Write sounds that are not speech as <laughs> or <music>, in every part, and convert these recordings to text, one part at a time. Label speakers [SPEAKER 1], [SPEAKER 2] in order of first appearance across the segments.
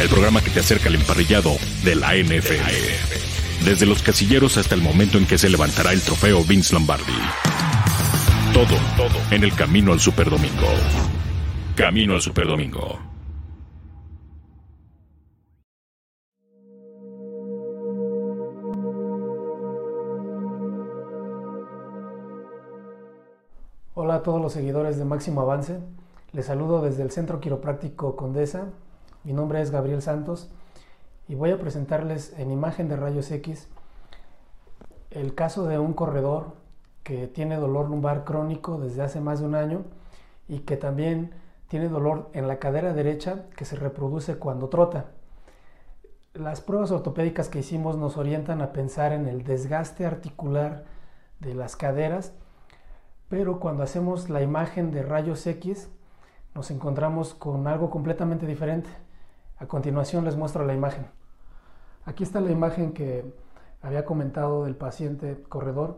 [SPEAKER 1] el programa que te acerca al emparrillado de la NFL. Desde los casilleros hasta el momento en que se levantará el trofeo Vince Lombardi. Todo, todo en el camino al Superdomingo. Camino al Superdomingo.
[SPEAKER 2] Hola a todos los seguidores de Máximo Avance. Les saludo desde el Centro Quiropráctico Condesa. Mi nombre es Gabriel Santos y voy a presentarles en imagen de rayos X el caso de un corredor que tiene dolor lumbar crónico desde hace más de un año y que también tiene dolor en la cadera derecha que se reproduce cuando trota. Las pruebas ortopédicas que hicimos nos orientan a pensar en el desgaste articular de las caderas pero cuando hacemos la imagen de rayos X nos encontramos con algo completamente diferente. A continuación les muestro la imagen. Aquí está la imagen que había comentado del paciente corredor,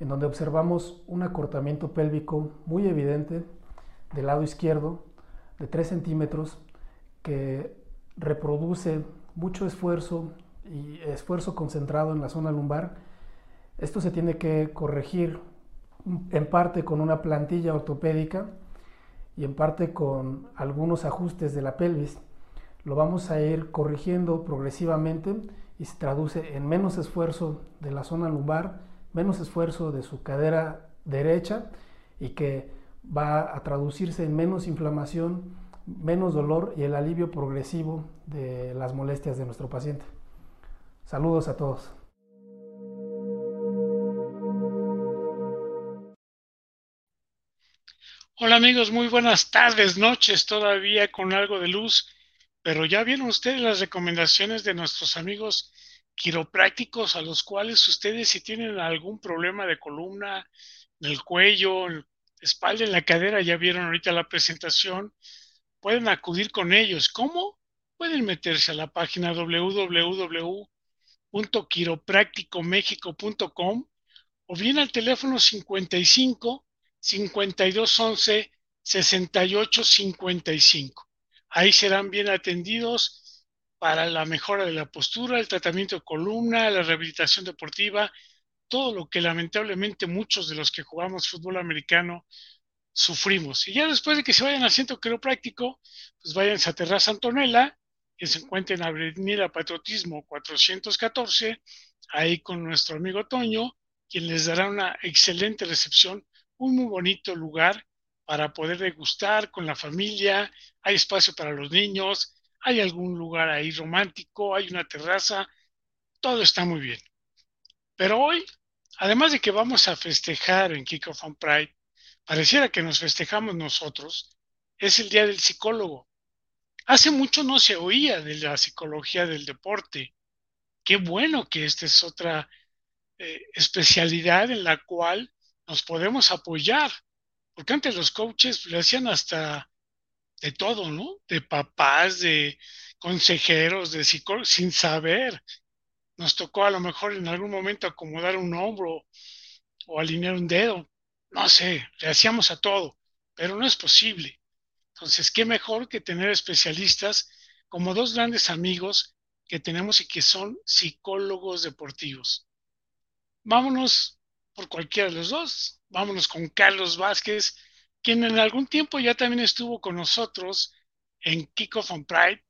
[SPEAKER 2] en donde observamos un acortamiento pélvico muy evidente del lado izquierdo de 3 centímetros que reproduce mucho esfuerzo y esfuerzo concentrado en la zona lumbar. Esto se tiene que corregir en parte con una plantilla ortopédica y en parte con algunos ajustes de la pelvis. Lo vamos a ir corrigiendo progresivamente y se traduce en menos esfuerzo de la zona lumbar, menos esfuerzo de su cadera derecha y que va a traducirse en menos inflamación, menos dolor y el alivio progresivo de las molestias de nuestro paciente. Saludos a todos.
[SPEAKER 3] Hola amigos, muy buenas tardes, noches, todavía con algo de luz, pero ya vieron ustedes las recomendaciones de nuestros amigos quiroprácticos a los cuales ustedes si tienen algún problema de columna, en el cuello, en espalda, en la cadera, ya vieron ahorita la presentación, pueden acudir con ellos. ¿Cómo? Pueden meterse a la página www.quiroprácticomexico.com o bien al teléfono 55 5211 6855. Ahí serán bien atendidos para la mejora de la postura, el tratamiento de columna, la rehabilitación deportiva, todo lo que lamentablemente muchos de los que jugamos fútbol americano sufrimos. Y ya después de que se vayan al centro quiropráctico, pues vayan a Terraza Antonella, que se encuentra en Avenida Patriotismo 414, ahí con nuestro amigo Toño, quien les dará una excelente recepción un muy bonito lugar para poder degustar con la familia, hay espacio para los niños, hay algún lugar ahí romántico, hay una terraza, todo está muy bien. Pero hoy, además de que vamos a festejar en Kickoff on Pride, pareciera que nos festejamos nosotros, es el Día del Psicólogo. Hace mucho no se oía de la psicología del deporte. Qué bueno que esta es otra eh, especialidad en la cual nos podemos apoyar, porque antes los coaches le hacían hasta de todo, ¿no? De papás, de consejeros, de psicólogos, sin saber. Nos tocó a lo mejor en algún momento acomodar un hombro o alinear un dedo. No sé, le hacíamos a todo, pero no es posible. Entonces, ¿qué mejor que tener especialistas como dos grandes amigos que tenemos y que son psicólogos deportivos? Vámonos por cualquiera de los dos. Vámonos con Carlos Vázquez, quien en algún tiempo ya también estuvo con nosotros en Kickoff on Pride.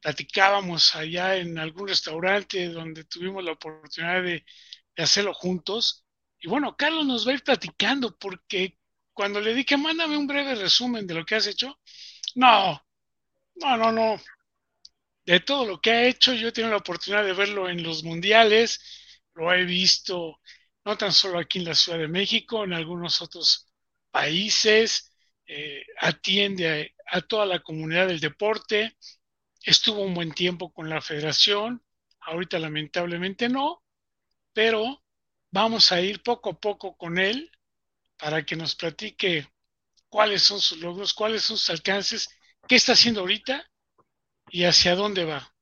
[SPEAKER 3] Platicábamos allá en algún restaurante donde tuvimos la oportunidad de, hacerlo juntos. Y bueno, Carlos nos va a ir platicando porque cuando le dije, mándame un breve resumen de lo que has hecho, no, no, no, no. De todo lo que ha hecho, yo he tenido la oportunidad de verlo en los mundiales, lo he visto no tan solo aquí en la Ciudad de México, en algunos otros países, eh, atiende a, toda la comunidad del deporte, estuvo un buen tiempo con la federación, ahorita lamentablemente no, pero vamos a ir poco a poco con él para que nos platique cuáles son sus logros, cuáles son sus alcances, qué está haciendo ahorita y hacia dónde va.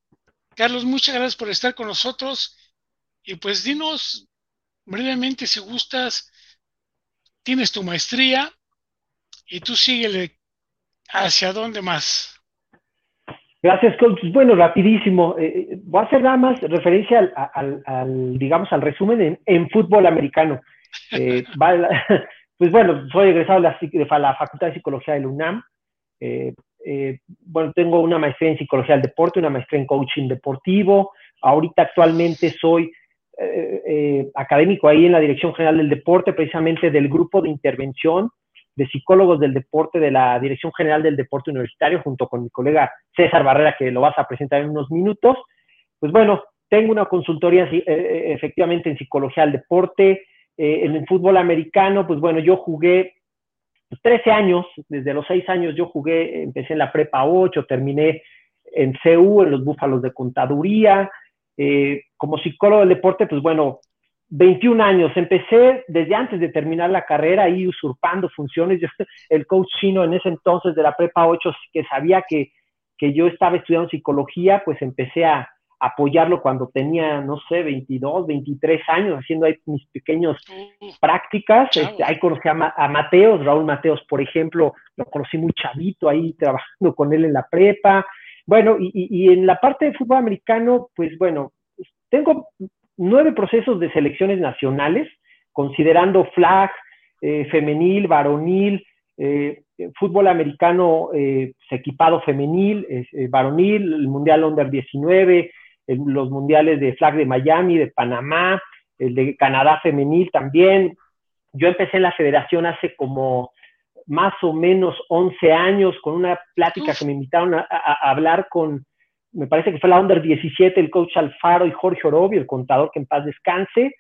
[SPEAKER 3] Carlos, muchas gracias por estar con nosotros y pues dinos brevemente, si gustas, tienes tu maestría y tú síguele hacia dónde más.
[SPEAKER 4] Gracias, coach. Bueno, rapidísimo. Eh, eh, voy a hacer nada más referencia al, digamos, al resumen en, fútbol americano. Eh, <laughs> pues bueno, soy egresado de la, Facultad de Psicología de la UNAM. bueno, tengo una maestría en Psicología del Deporte, una maestría en Coaching Deportivo. Ahorita actualmente soy académico ahí en la Dirección General del Deporte, precisamente del grupo de intervención de psicólogos del deporte de la Dirección General del Deporte Universitario, junto con mi colega César Barrera, que lo vas a presentar en unos minutos. Pues bueno, tengo una consultoría eh, eh, efectivamente en psicología del deporte, eh, en el fútbol americano, pues bueno, yo jugué 13 años, desde los 6 años yo jugué, empecé en la prepa 8, terminé en CU, en los Búfalos de Contaduría. Como psicólogo del deporte, pues bueno, 21 años, empecé desde antes de terminar la carrera ahí usurpando funciones. <laughs> Yo, el coach chino en ese entonces de la prepa 8 que sabía que, que yo estaba estudiando psicología, pues empecé a apoyarlo cuando tenía, no sé, 22, 23 años, haciendo ahí mis pequeños prácticas. Este, ahí conocí a, a, Mateos, Raúl Mateos, por ejemplo, lo conocí muy chavito ahí trabajando con él en la prepa. Bueno, y, y en la parte de fútbol americano, pues bueno, tengo nueve procesos de selecciones nacionales, considerando flag, eh, femenil, varonil, eh, fútbol americano eh, equipado femenil, varonil, el Mundial Under 19, los mundiales de flag de Miami, de Panamá, el de Canadá femenil también. Yo empecé en la federación hace como más o menos 11 años con una plática que me invitaron a hablar con me parece que fue la Under 17, el coach Alfaro y Jorge Orobi, el contador que en paz descanse.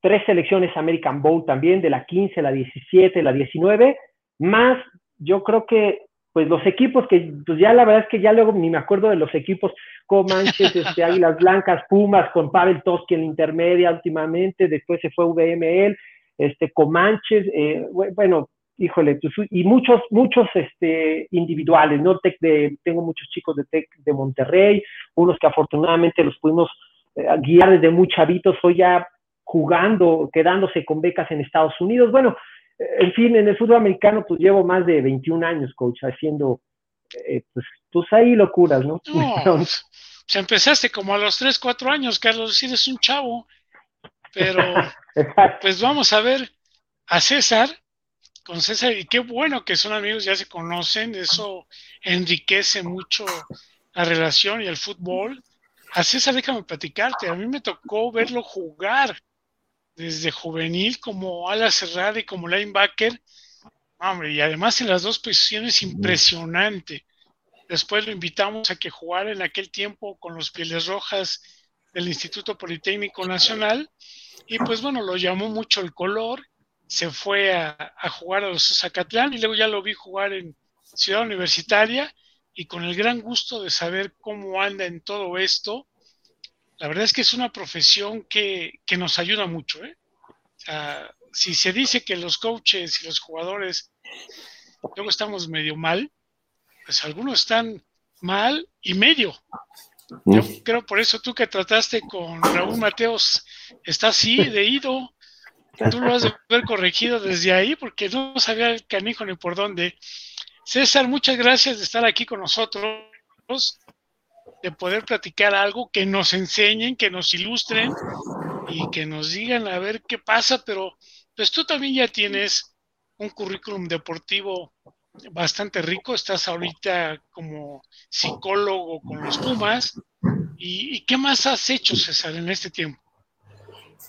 [SPEAKER 4] Tres selecciones American Bowl también, de la 15, la 17, la 19. Más, yo creo que, pues los equipos que, pues ya la verdad es que ya luego ni me acuerdo de los equipos, Comanches, este, <laughs> Águilas Blancas, Pumas, con Pavel Toski en la intermedia últimamente, después se fue VML, este, Comanches, eh, bueno, híjole, pues, y muchos, muchos este, individuales, ¿no? de, tengo muchos chicos de Tec de Monterrey, unos que afortunadamente los pudimos eh, guiar desde muy chavitos, hoy ya jugando, quedándose con becas en Estados Unidos. Bueno, eh, en fin, en el fútbol americano pues llevo más de 21 años, coach, haciendo, eh, pues, pues ahí locuras, ¿no?
[SPEAKER 3] no se <laughs> empezaste como a los 3, 4 años, Carlos, eres un chavo, pero <laughs> pues vamos a ver a César, con César, y qué bueno que son amigos, ya se conocen, eso enriquece mucho la relación y el fútbol. A César, déjame platicarte, a mí me tocó verlo jugar desde juvenil como ala cerrada y como linebacker. Hombre, y además en las dos posiciones impresionante. Después lo invitamos a que jugara en aquel tiempo con los Pieles Rojas del Instituto Politécnico Nacional. Y pues bueno, lo llamó mucho el color se fue a, jugar a los Zacatlán y luego ya lo vi jugar en Ciudad Universitaria y con el gran gusto de saber cómo anda en todo esto. La verdad es que es una profesión que, nos ayuda mucho. ¿eh? si se dice que los coaches y los jugadores luego estamos medio mal, pues algunos están mal y medio. Yo creo por eso tú que trataste con Raúl Mateos, está así de ido Tú lo has de haber corregido desde ahí porque no sabía el canijo ni por dónde. César, muchas gracias de estar aquí con nosotros, de poder platicar algo, que nos enseñen, que nos ilustren y que nos digan a ver qué pasa, pero pues tú también ya tienes un currículum deportivo bastante rico, estás ahorita como psicólogo con los Pumas. ¿Y, y qué más has hecho, César, en este tiempo?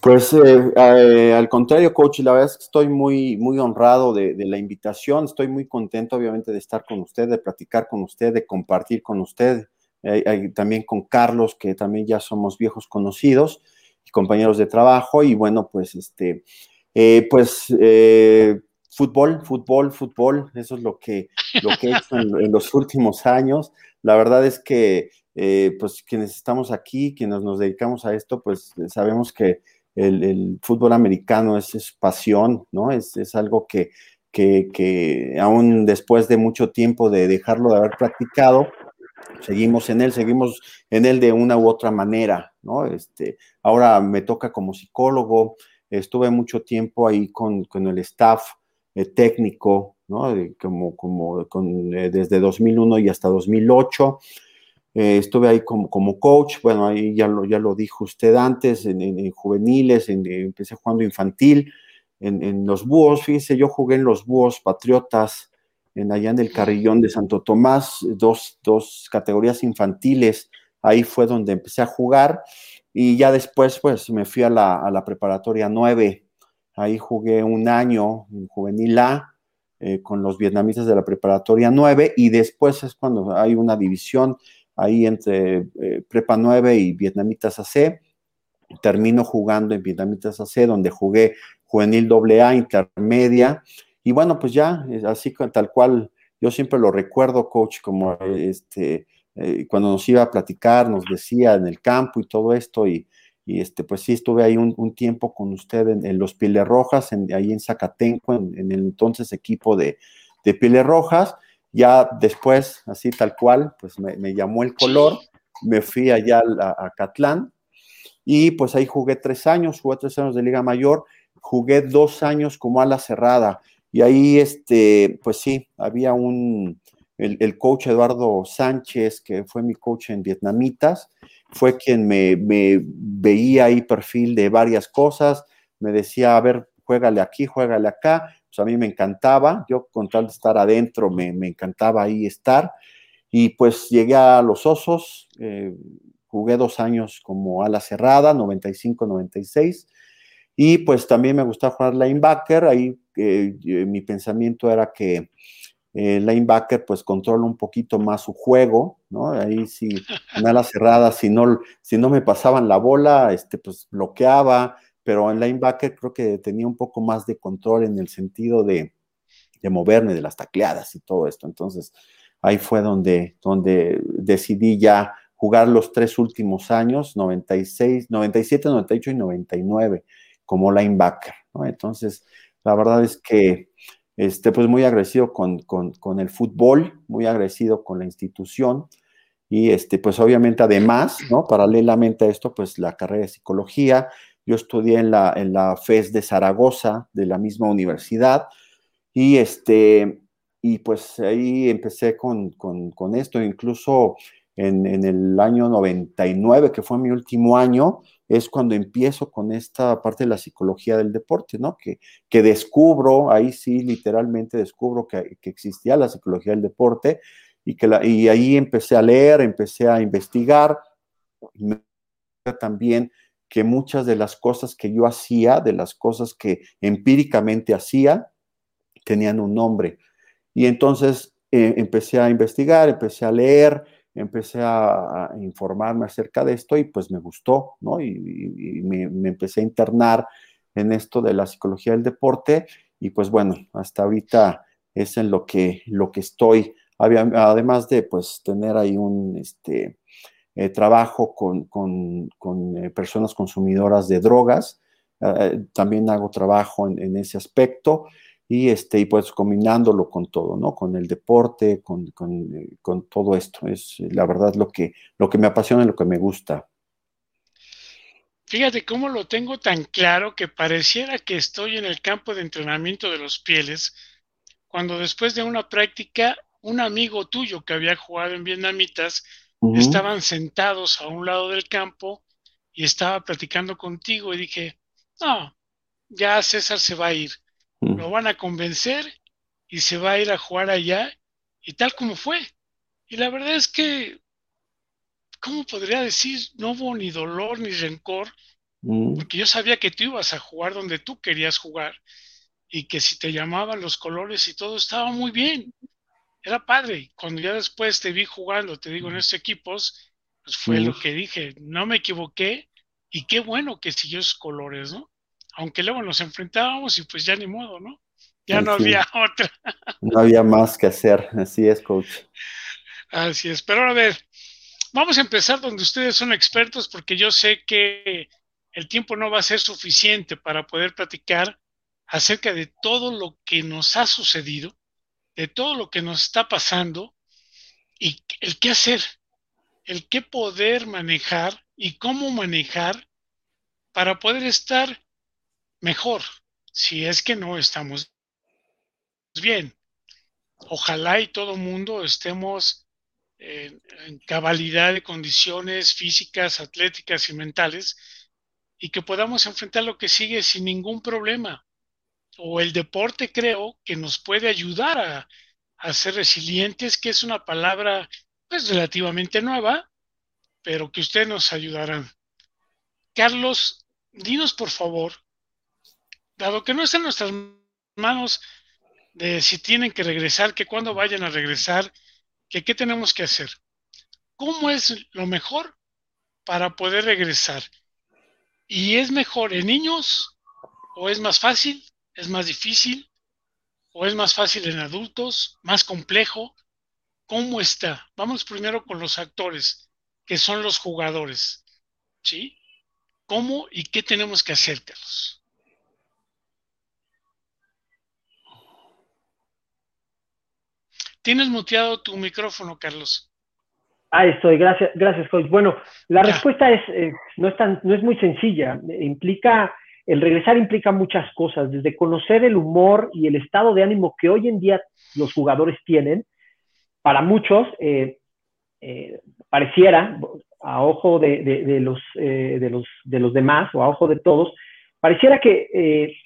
[SPEAKER 5] Pues eh, eh, al contrario, coach, la verdad es que estoy muy, muy honrado de, la invitación, estoy muy contento obviamente de estar con usted, de platicar con usted, de compartir con usted, también con Carlos, que también ya somos viejos conocidos y compañeros de trabajo, y bueno, pues este, eh, pues fútbol, fútbol, fútbol, eso es lo que, lo que he hecho en, los últimos años. La verdad es que, pues quienes estamos aquí, quienes nos dedicamos a esto, pues sabemos que el, fútbol americano es, pasión, ¿no? Es, algo que, que, aún después de mucho tiempo de dejarlo de haber practicado, seguimos en él, seguimos en él de una u otra manera, ¿no? Este, ahora me toca como psicólogo, estuve mucho tiempo ahí con, el staff eh, técnico, ¿no? como, como con, eh, desde 2001 y hasta 2008. Eh, estuve ahí como, como, coach, bueno, ahí ya lo, ya lo dijo usted antes, en, juveniles, empecé jugando infantil, en, los búhos, fíjese, yo jugué en los búhos patriotas, en allá en el Carrillón de Santo Tomás, dos, dos categorías infantiles, ahí fue donde empecé a jugar, y ya después, pues, me fui a la, a la preparatoria 9, ahí jugué un año en juvenil A, eh, con los vietnamitas de la preparatoria 9, y después es cuando hay una división ahí entre eh, Prepa 9 y Vietnamitas AC. Termino jugando en Vietnamitas AC, donde jugué juvenil AA, intermedia. Y bueno, pues ya, así tal cual, yo siempre lo recuerdo, coach, como este, eh, cuando nos iba a platicar, nos decía en el campo y todo esto, y, este, pues sí, estuve ahí un, tiempo con usted en, los Piles Rojas, ahí en Zacatenco, en, el entonces equipo de, de Rojas, ya después, así tal cual, pues me, llamó el color, me fui allá a, Catlán y pues ahí jugué tres años, jugué tres años de Liga Mayor, jugué dos años como ala cerrada y ahí, este, pues sí, había un, el, coach Eduardo Sánchez, que fue mi coach en Vietnamitas, fue quien me, me, veía ahí perfil de varias cosas, me decía, a ver, juégale aquí, juégale acá, pues, a mí me encantaba, yo con tal de estar adentro me, encantaba ahí estar. Y pues llegué a los Osos, eh, jugué dos años como ala cerrada, 95-96, y pues también me gustaba jugar linebacker, ahí eh, mi pensamiento era que el linebacker pues controla un poquito más su juego, ¿no? Ahí sí, en ala cerrada, si no, si no me pasaban la bola, este, pues bloqueaba, pero en linebacker creo que tenía un poco más de control en el sentido de, moverme, de las tacleadas y todo esto. Entonces, ahí fue donde, donde decidí ya jugar los tres últimos años, 96, 97, 98 y 99 como linebacker. Entonces, la verdad es que este, pues muy agresivo con, con, el fútbol, muy agresivo con la institución. Y este, pues obviamente además, ¿no? Paralelamente a esto, pues la carrera de psicología, yo estudié en la, en la FES de Zaragoza, de la misma universidad, y, este, y pues ahí empecé con, esto, incluso en, el año 99, que fue mi último año, es cuando empiezo con esta parte de la psicología del deporte, ¿no? Que, que descubro, ahí sí, literalmente descubro que, existía la psicología del deporte y, que la, y ahí empecé a leer, empecé a investigar, también que muchas de las cosas que yo hacía, de las cosas que empíricamente hacía, tenían un nombre. Y entonces eh, empecé a investigar, empecé a leer, empecé a, informarme acerca de esto y pues me gustó, ¿no? Y, me, empecé a internar en esto de la psicología del deporte y pues bueno, hasta ahorita es en lo que, lo que estoy, además de pues tener ahí un, este, eh, trabajo con, eh, personas consumidoras de drogas, eh, también hago trabajo en, ese aspecto y, este, y pues combinándolo con todo, ¿no? Con el deporte, con, todo esto. Es la verdad lo que, lo que me apasiona y lo que me gusta.
[SPEAKER 3] Fíjate cómo lo tengo tan claro que pareciera que estoy en el campo de entrenamiento de los pieles, cuando después de una práctica, un amigo tuyo que había jugado en Vietnamitas estaban sentados a un lado del campo y estaba platicando contigo y dije, no, ya César se va a ir, lo van a convencer y se va a ir a jugar allá y tal como fue. Y la verdad es que, ¿cómo podría decir? No hubo ni dolor ni rencor, porque yo sabía que tú ibas a jugar donde tú querías jugar y que si te llamaban los colores y todo estaba muy bien era padre. Cuando ya después te vi jugando, te digo, en estos equipos, pues fue lo que dije, no me equivoqué y qué bueno que siguió esos colores, ¿no? Aunque luego nos enfrentábamos y pues ya ni modo, ¿no? Ya no había <laughs> otra.
[SPEAKER 5] no había más que hacer, así es, coach.
[SPEAKER 3] Así es, pero a ver, vamos a empezar donde ustedes son expertos porque yo sé que el tiempo no va a ser suficiente para poder platicar acerca de todo lo que nos ha sucedido de todo lo que nos está pasando y el qué hacer, el qué poder manejar y cómo manejar para poder estar mejor, si es que no estamos bien. Ojalá y todo mundo estemos en, cabalidad de condiciones físicas, atléticas y mentales, y que podamos enfrentar lo que sigue sin ningún problema. O el deporte creo que nos puede ayudar a, ser resilientes, que es una palabra pues relativamente nueva, pero que ustedes nos ayudarán. Carlos, dinos por favor, dado que no está en nuestras manos de si tienen que regresar, que cuando vayan a regresar, que qué tenemos que hacer. ¿Cómo es lo mejor para poder regresar? ¿Y es mejor en niños? ¿O es más fácil? ¿Es más difícil? ¿O es más fácil en adultos? ¿Más complejo? ¿Cómo está? Vamos primero con los actores, que son los jugadores. ¿Sí? ¿Cómo y qué tenemos que hacer, Carlos? Tienes muteado tu micrófono, Carlos.
[SPEAKER 4] Ahí estoy, gracias, gracias, coach. Bueno, la respuesta es, eh, no, es tan, no es muy sencilla. Implica, el regresar implica muchas cosas, desde conocer el humor y el estado de ánimo que hoy en día los jugadores tienen. Para muchos, eh, eh, pareciera, a ojo de, de, los, de, los, de los demás o a ojo de todos, pareciera que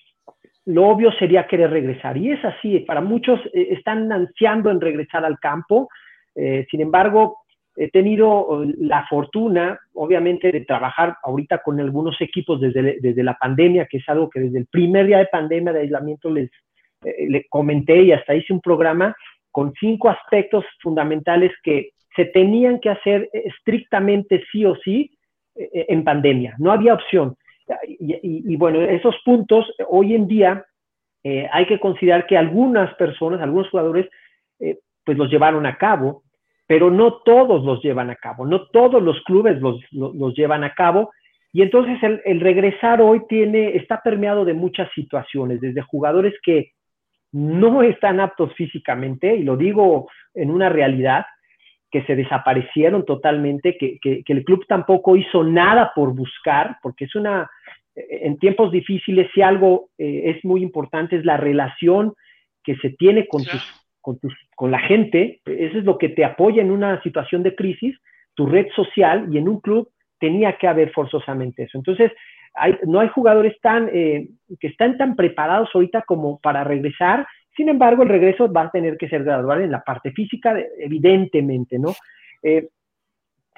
[SPEAKER 4] lo obvio sería querer regresar. Y es así, para muchos eh, están ansiando en regresar al campo. Eh, sin embargo, he tenido eh, la fortuna, obviamente, de trabajar ahorita con algunos equipos desde, desde la pandemia, que es algo que desde el primer día de pandemia, de aislamiento, les, les comenté y hasta hice un programa con cinco aspectos fundamentales que se tenían que hacer estrictamente sí o sí en pandemia. No había opción. Y, bueno, esos puntos hoy en día eh, hay que considerar que algunas personas, algunos jugadores, eh, pues los llevaron a cabo, pero no todos los llevan a cabo, no todos los clubes los, los, llevan a cabo. Y entonces el, el, regresar hoy tiene, está permeado de muchas situaciones, desde jugadores que no están aptos físicamente, y lo digo en una realidad, que se desaparecieron totalmente, que, que, que, el club tampoco hizo nada por buscar, porque es una, en tiempos difíciles, si algo eh, es muy importante, es la relación que se tiene con, con, con la gente. Eso es lo que te apoya en una situación de crisis, tu red social, y en un club tenía que haber forzosamente eso. Entonces, hay, no hay jugadores tan, eh, que están tan preparados ahorita como para regresar. Sin embargo, el regreso va a tener que ser gradual en la parte física, evidentemente, ¿no? Eh,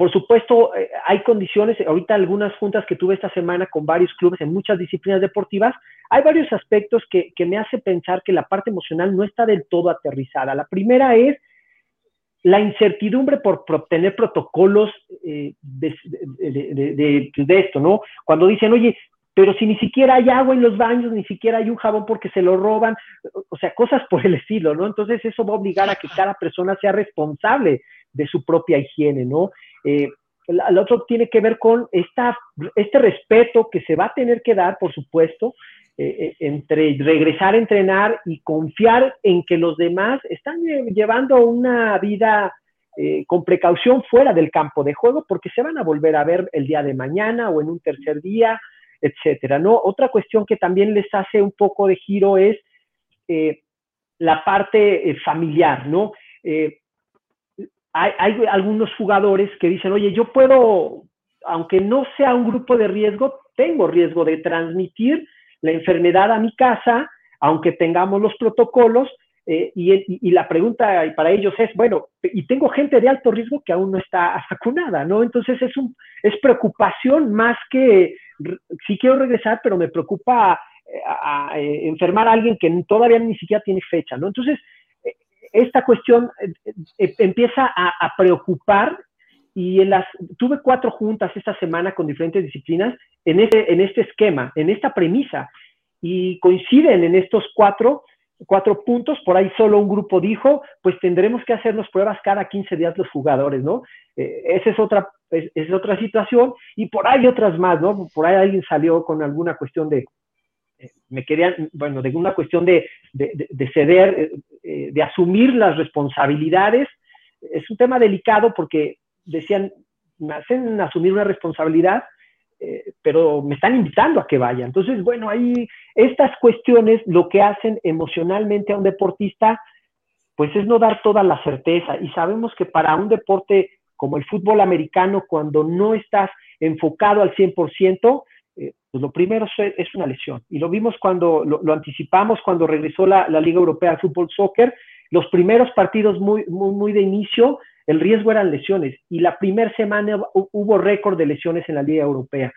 [SPEAKER 4] por supuesto, eh, hay condiciones, ahorita algunas juntas que tuve esta semana con varios clubes en muchas disciplinas deportivas, hay varios aspectos que, me hace pensar que la parte emocional no está del todo aterrizada. La primera es la incertidumbre por, obtener protocolos eh, de, de, esto, ¿no? Cuando dicen, oye, pero si ni siquiera hay agua en los baños, ni siquiera hay un jabón porque se lo roban, o sea, cosas por el <laughs> estilo, ¿no? Entonces eso va a obligar a que cada persona sea responsable de su propia higiene, ¿no? Eh, el otro tiene que ver con esta, este respeto que se va a tener que dar, por supuesto, eh, eh, entre regresar a entrenar y confiar en que los demás están llevando una vida con precaución fuera del campo de juego, porque se van a volver a ver el día de mañana o en un tercer día, etcétera. ¿no? Otra cuestión que también les hace un poco de giro es la parte familiar, ¿no? Hay, algunos jugadores que dicen, oye, yo puedo, aunque no sea un grupo de riesgo, tengo riesgo de transmitir la enfermedad a mi casa, aunque tengamos los protocolos. Eh, y, la pregunta para ellos es, bueno, y tengo gente de alto riesgo que aún no está <laughs> vacunada, ¿no? Entonces es, un, es preocupación más que, sí quiero regresar, pero me preocupa eh, eh, enfermar a alguien que todavía ni siquiera tiene fecha, ¿no? Entonces, esta cuestión eh, eh, empieza a, preocupar y en las, tuve cuatro juntas esta semana con diferentes disciplinas en este, en este esquema, en esta premisa, y coinciden en estos cuatro, cuatro puntos, por ahí solo un grupo dijo, pues tendremos que hacernos pruebas cada 15 días los jugadores, ¿no? Eh, esa es otra, es otra situación, y por ahí otras más, ¿no? Por ahí alguien salió con alguna cuestión de, me querían, bueno, de una cuestión de, ceder, eh, de asumir las responsabilidades. Es un tema delicado porque decían, me hacen asumir una responsabilidad, eh, pero me están invitando a que vaya. Entonces, bueno, ahí estas cuestiones lo que hacen emocionalmente a un deportista pues es no dar toda la certeza. Y sabemos que para un deporte como el fútbol americano, cuando no estás enfocado al 100%, eh, pues lo primero es, una lesión. Y lo vimos cuando lo, anticipamos, cuando regresó la, Liga Europea de Fútbol Soccer, los primeros partidos muy, muy, muy de inicio, el riesgo eran lesiones. Y la primera semana hubo récord de lesiones en la Liga Europea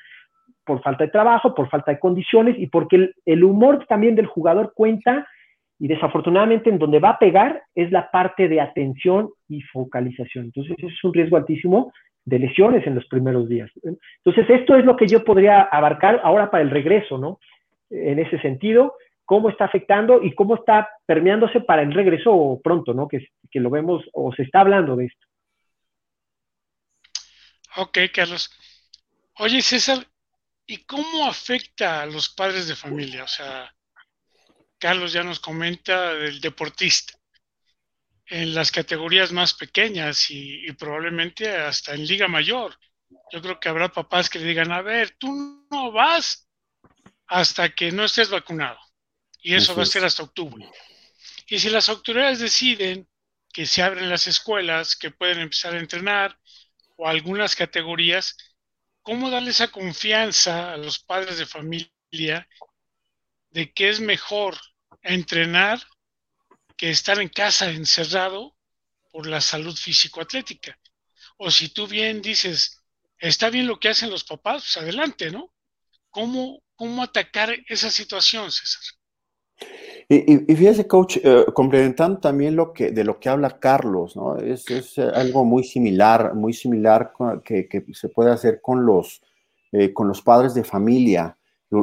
[SPEAKER 4] por falta de trabajo, por falta de condiciones y porque el, humor también del jugador cuenta y desafortunadamente en donde va a pegar es la parte de atención y focalización. Entonces es un riesgo altísimo de lesiones en los primeros días. Entonces esto es lo que yo podría abarcar ahora para el regreso, ¿no? En ese sentido, cómo está afectando y cómo está permeándose para el regreso pronto, ¿no? Que, que lo vemos o se está hablando de esto.
[SPEAKER 3] Ok, Carlos. Oye, César, ¿Y cómo afecta a los padres de familia? O sea, Carlos ya nos comenta del deportista en las categorías más pequeñas y, probablemente hasta en liga mayor. Yo creo que habrá papás que le digan, a ver, tú no vas hasta que no estés vacunado. Y eso va a ser hasta octubre. Y si las autoridades deciden que se abren las escuelas, que pueden empezar a entrenar o algunas categorías, ¿cómo darle esa confianza a los padres de familia de que es mejor entrenar que estar en casa encerrado por la salud físico-atlética? O si tú bien dices, está bien lo que hacen los papás, pues adelante, ¿no? ¿Cómo, cómo atacar esa situación, César?
[SPEAKER 5] Y, fíjese, coach, eh, complementando también lo que, de lo que habla Carlos, ¿no? Es, es eh, algo muy similar, muy similar que, que, se puede hacer con los, eh, con los padres de familia,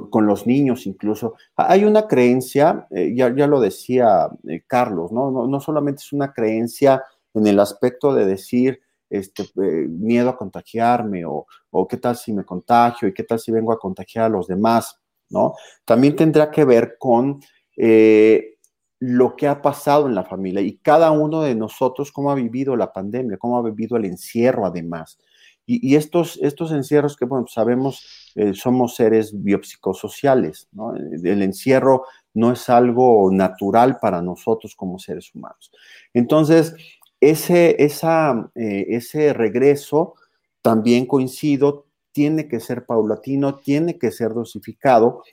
[SPEAKER 5] con los niños incluso. Hay una creencia, ya, ya, lo decía Carlos, ¿no? ¿no? ¿no? solamente es una creencia en el aspecto de decir, este, miedo a contagiarme o, o qué tal si me contagio y qué tal si vengo a contagiar a los demás, ¿no? También tendrá que ver con eh, lo que ha pasado en la familia y cada uno de nosotros cómo ha vivido la pandemia, cómo ha vivido el encierro además. Y, estos, estos encierros que, bueno, sabemos, eh, somos seres biopsicosociales, ¿no? El encierro no es algo natural para nosotros como seres humanos. Entonces, ese, eh, ese regreso, también coincido, tiene que ser paulatino, tiene que ser dosificado,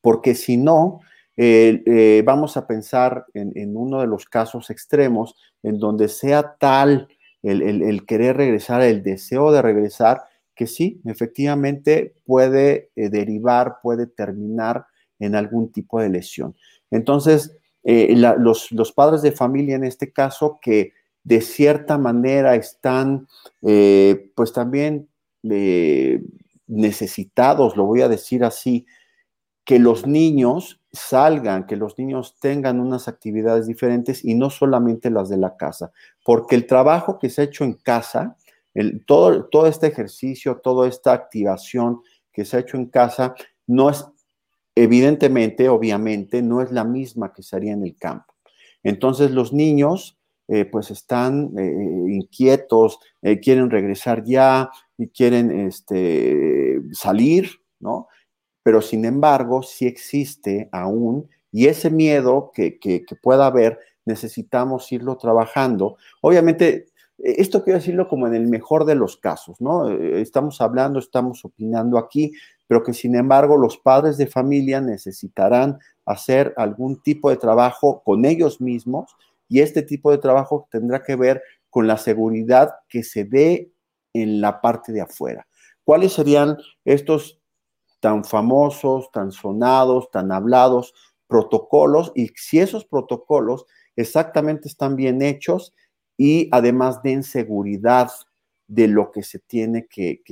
[SPEAKER 5] porque si no, eh, vamos a pensar en, uno de los casos extremos en donde sea tal el, querer regresar, el deseo de regresar, que sí, efectivamente puede eh, derivar, puede terminar en algún tipo de lesión. Entonces, eh, los, padres de familia en este caso que de cierta manera están, pues también necesitados, lo voy a decir así, que los niños salgan, que los niños tengan unas actividades diferentes y no solamente las de la casa, porque el trabajo que se ha hecho en casa, el, todo, todo este ejercicio, toda esta activación que se ha hecho en casa, no es, evidentemente, obviamente, no es la misma que se haría en el campo. Entonces los niños eh, pues están eh, inquietos, eh, quieren regresar ya y quieren este, salir, ¿no? Pero sin embargo sí existe aún y ese miedo que, pueda haber, necesitamos irlo trabajando. Obviamente, e, esto quiero decirlo como en el mejor de los casos, ¿no? Eh, estamos hablando, estamos opinando aquí, pero que sin embargo los padres de familia necesitarán hacer algún tipo de trabajo con ellos mismos y este tipo de trabajo tendrá que ver con la seguridad que se dé en la parte de afuera. ¿Cuáles serían estos tan famosos, tan sonados, tan hablados, protocolos, y si esos protocolos exactamente están bien hechos y además den seguridad de lo que se tiene que,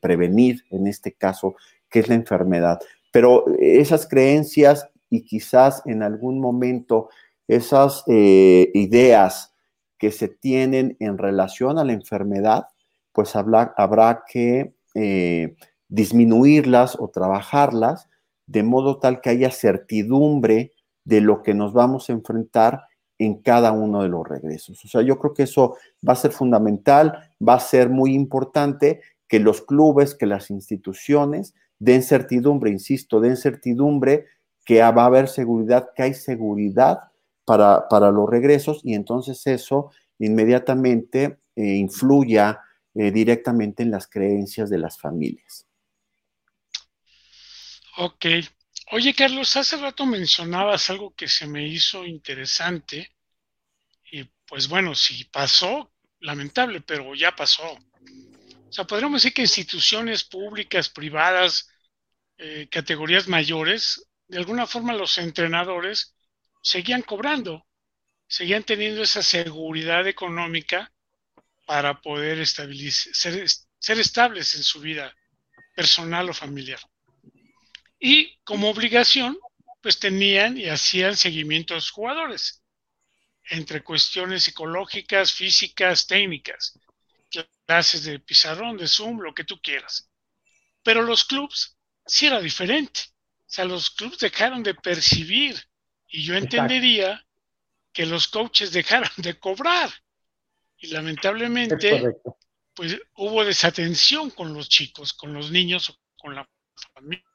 [SPEAKER 5] prevenir en este caso, que es la enfermedad. Pero esas creencias y quizás en algún momento esas eh, ideas que se tienen en relación a la enfermedad, pues habrá que eh, disminuirlas o trabajarlas de modo tal que haya certidumbre de lo que nos vamos a enfrentar en cada uno de los regresos. O sea, yo creo que eso va a ser fundamental, va a ser muy importante que los clubes, que las instituciones den certidumbre, insisto, den certidumbre que va a haber seguridad, que hay seguridad para, para los regresos y entonces eso inmediatamente eh, influya eh, directamente en las creencias de las familias.
[SPEAKER 3] Ok. Oye, Carlos, hace rato mencionabas algo que se me hizo interesante y pues bueno, si pasó, lamentable, pero ya pasó. O sea, podríamos decir que instituciones públicas, privadas, eh, categorías mayores, de alguna forma los entrenadores seguían cobrando, seguían teniendo esa seguridad económica para poder ser, ser estables en su vida personal o familiar. Y como obligación, pues tenían y hacían seguimiento a los jugadores, entre cuestiones psicológicas, físicas, técnicas, clases de pizarrón, de Zoom, lo que tú quieras. Pero los clubs sí era diferente. O sea, los clubs dejaron de percibir y yo entendería que los coaches <laughs> dejaron de cobrar. Y lamentablemente, pues hubo desatención con los chicos, con los niños, con la familia.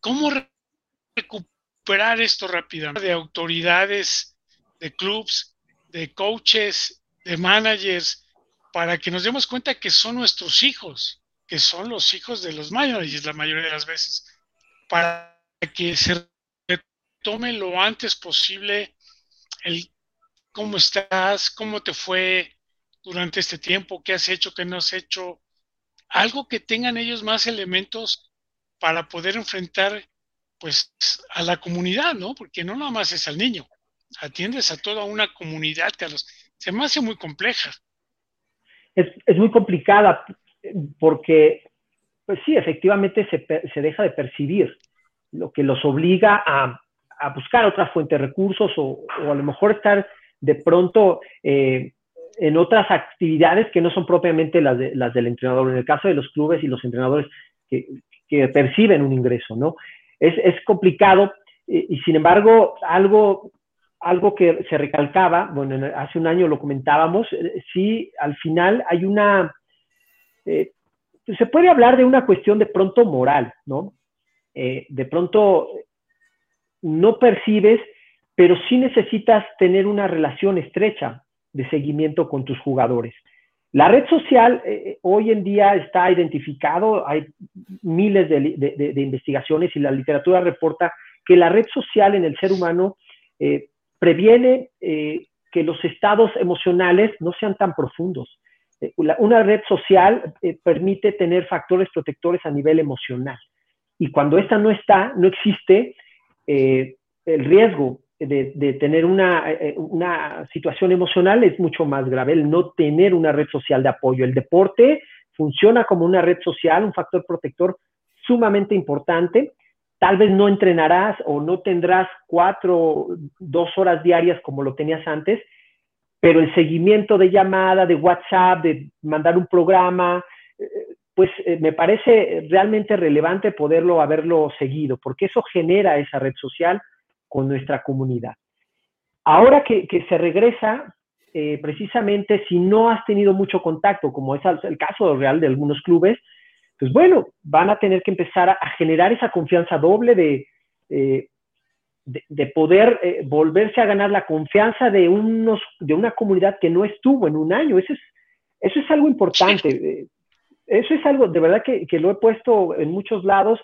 [SPEAKER 3] ¿Cómo recuperar esto rápidamente? De autoridades, de clubs, de coaches, de managers, para que nos demos cuenta que son nuestros hijos, que son los hijos de los managers la mayoría de las veces, para que se retome lo antes posible el cómo estás, cómo te fue durante este tiempo, qué has hecho, qué no has hecho, algo que tengan ellos más elementos para poder enfrentar pues a la comunidad, ¿no? Porque no nada más es al niño, atiendes a toda una comunidad, Carlos. Se me hace muy compleja.
[SPEAKER 4] Es, es muy complicada porque, pues sí, efectivamente se, se deja de percibir lo que los obliga a, a buscar otras fuentes de recursos o, o, a lo mejor estar de pronto eh, en otras actividades que no son propiamente las, de, las del entrenador. En el caso de los clubes y los entrenadores que, perciben un ingreso, ¿no? Es, es complicado y, y, sin embargo, algo, algo que se recalcaba, bueno, hace un año lo comentábamos, eh, sí, al final hay una, eh, se puede hablar de una cuestión de pronto moral, ¿no? Eh, de pronto no percibes, pero sí necesitas tener una relación estrecha de seguimiento con tus jugadores. La red social eh, hoy en día está identificado, hay miles de, investigaciones y la literatura reporta que la red social en el ser humano eh, previene eh, que los estados emocionales no sean tan profundos. Eh, una red social permite tener factores protectores a nivel emocional y cuando esta no está, no existe, eh, el riesgo de, tener una, eh, una, situación emocional es mucho más grave, el no tener una red social de apoyo. El deporte funciona como una red social, un factor protector sumamente importante. Tal vez no entrenarás o no tendrás cuatro, dos horas diarias como lo tenías antes, pero el seguimiento de llamada, de WhatsApp, de mandar un programa, eh, pues eh, me parece realmente relevante poderlo haberlo seguido, porque eso genera esa red social con nuestra comunidad. Ahora que, que se regresa, eh, precisamente si no has tenido mucho contacto, como es el caso real de algunos clubes, pues bueno, van a tener que empezar a, a generar esa confianza doble de, eh, de, de, poder eh, volverse a ganar la confianza de, unos, de una comunidad que no estuvo en un año. Eso es, eso es algo importante. Eso es algo, de verdad que, que, lo he puesto en muchos lados,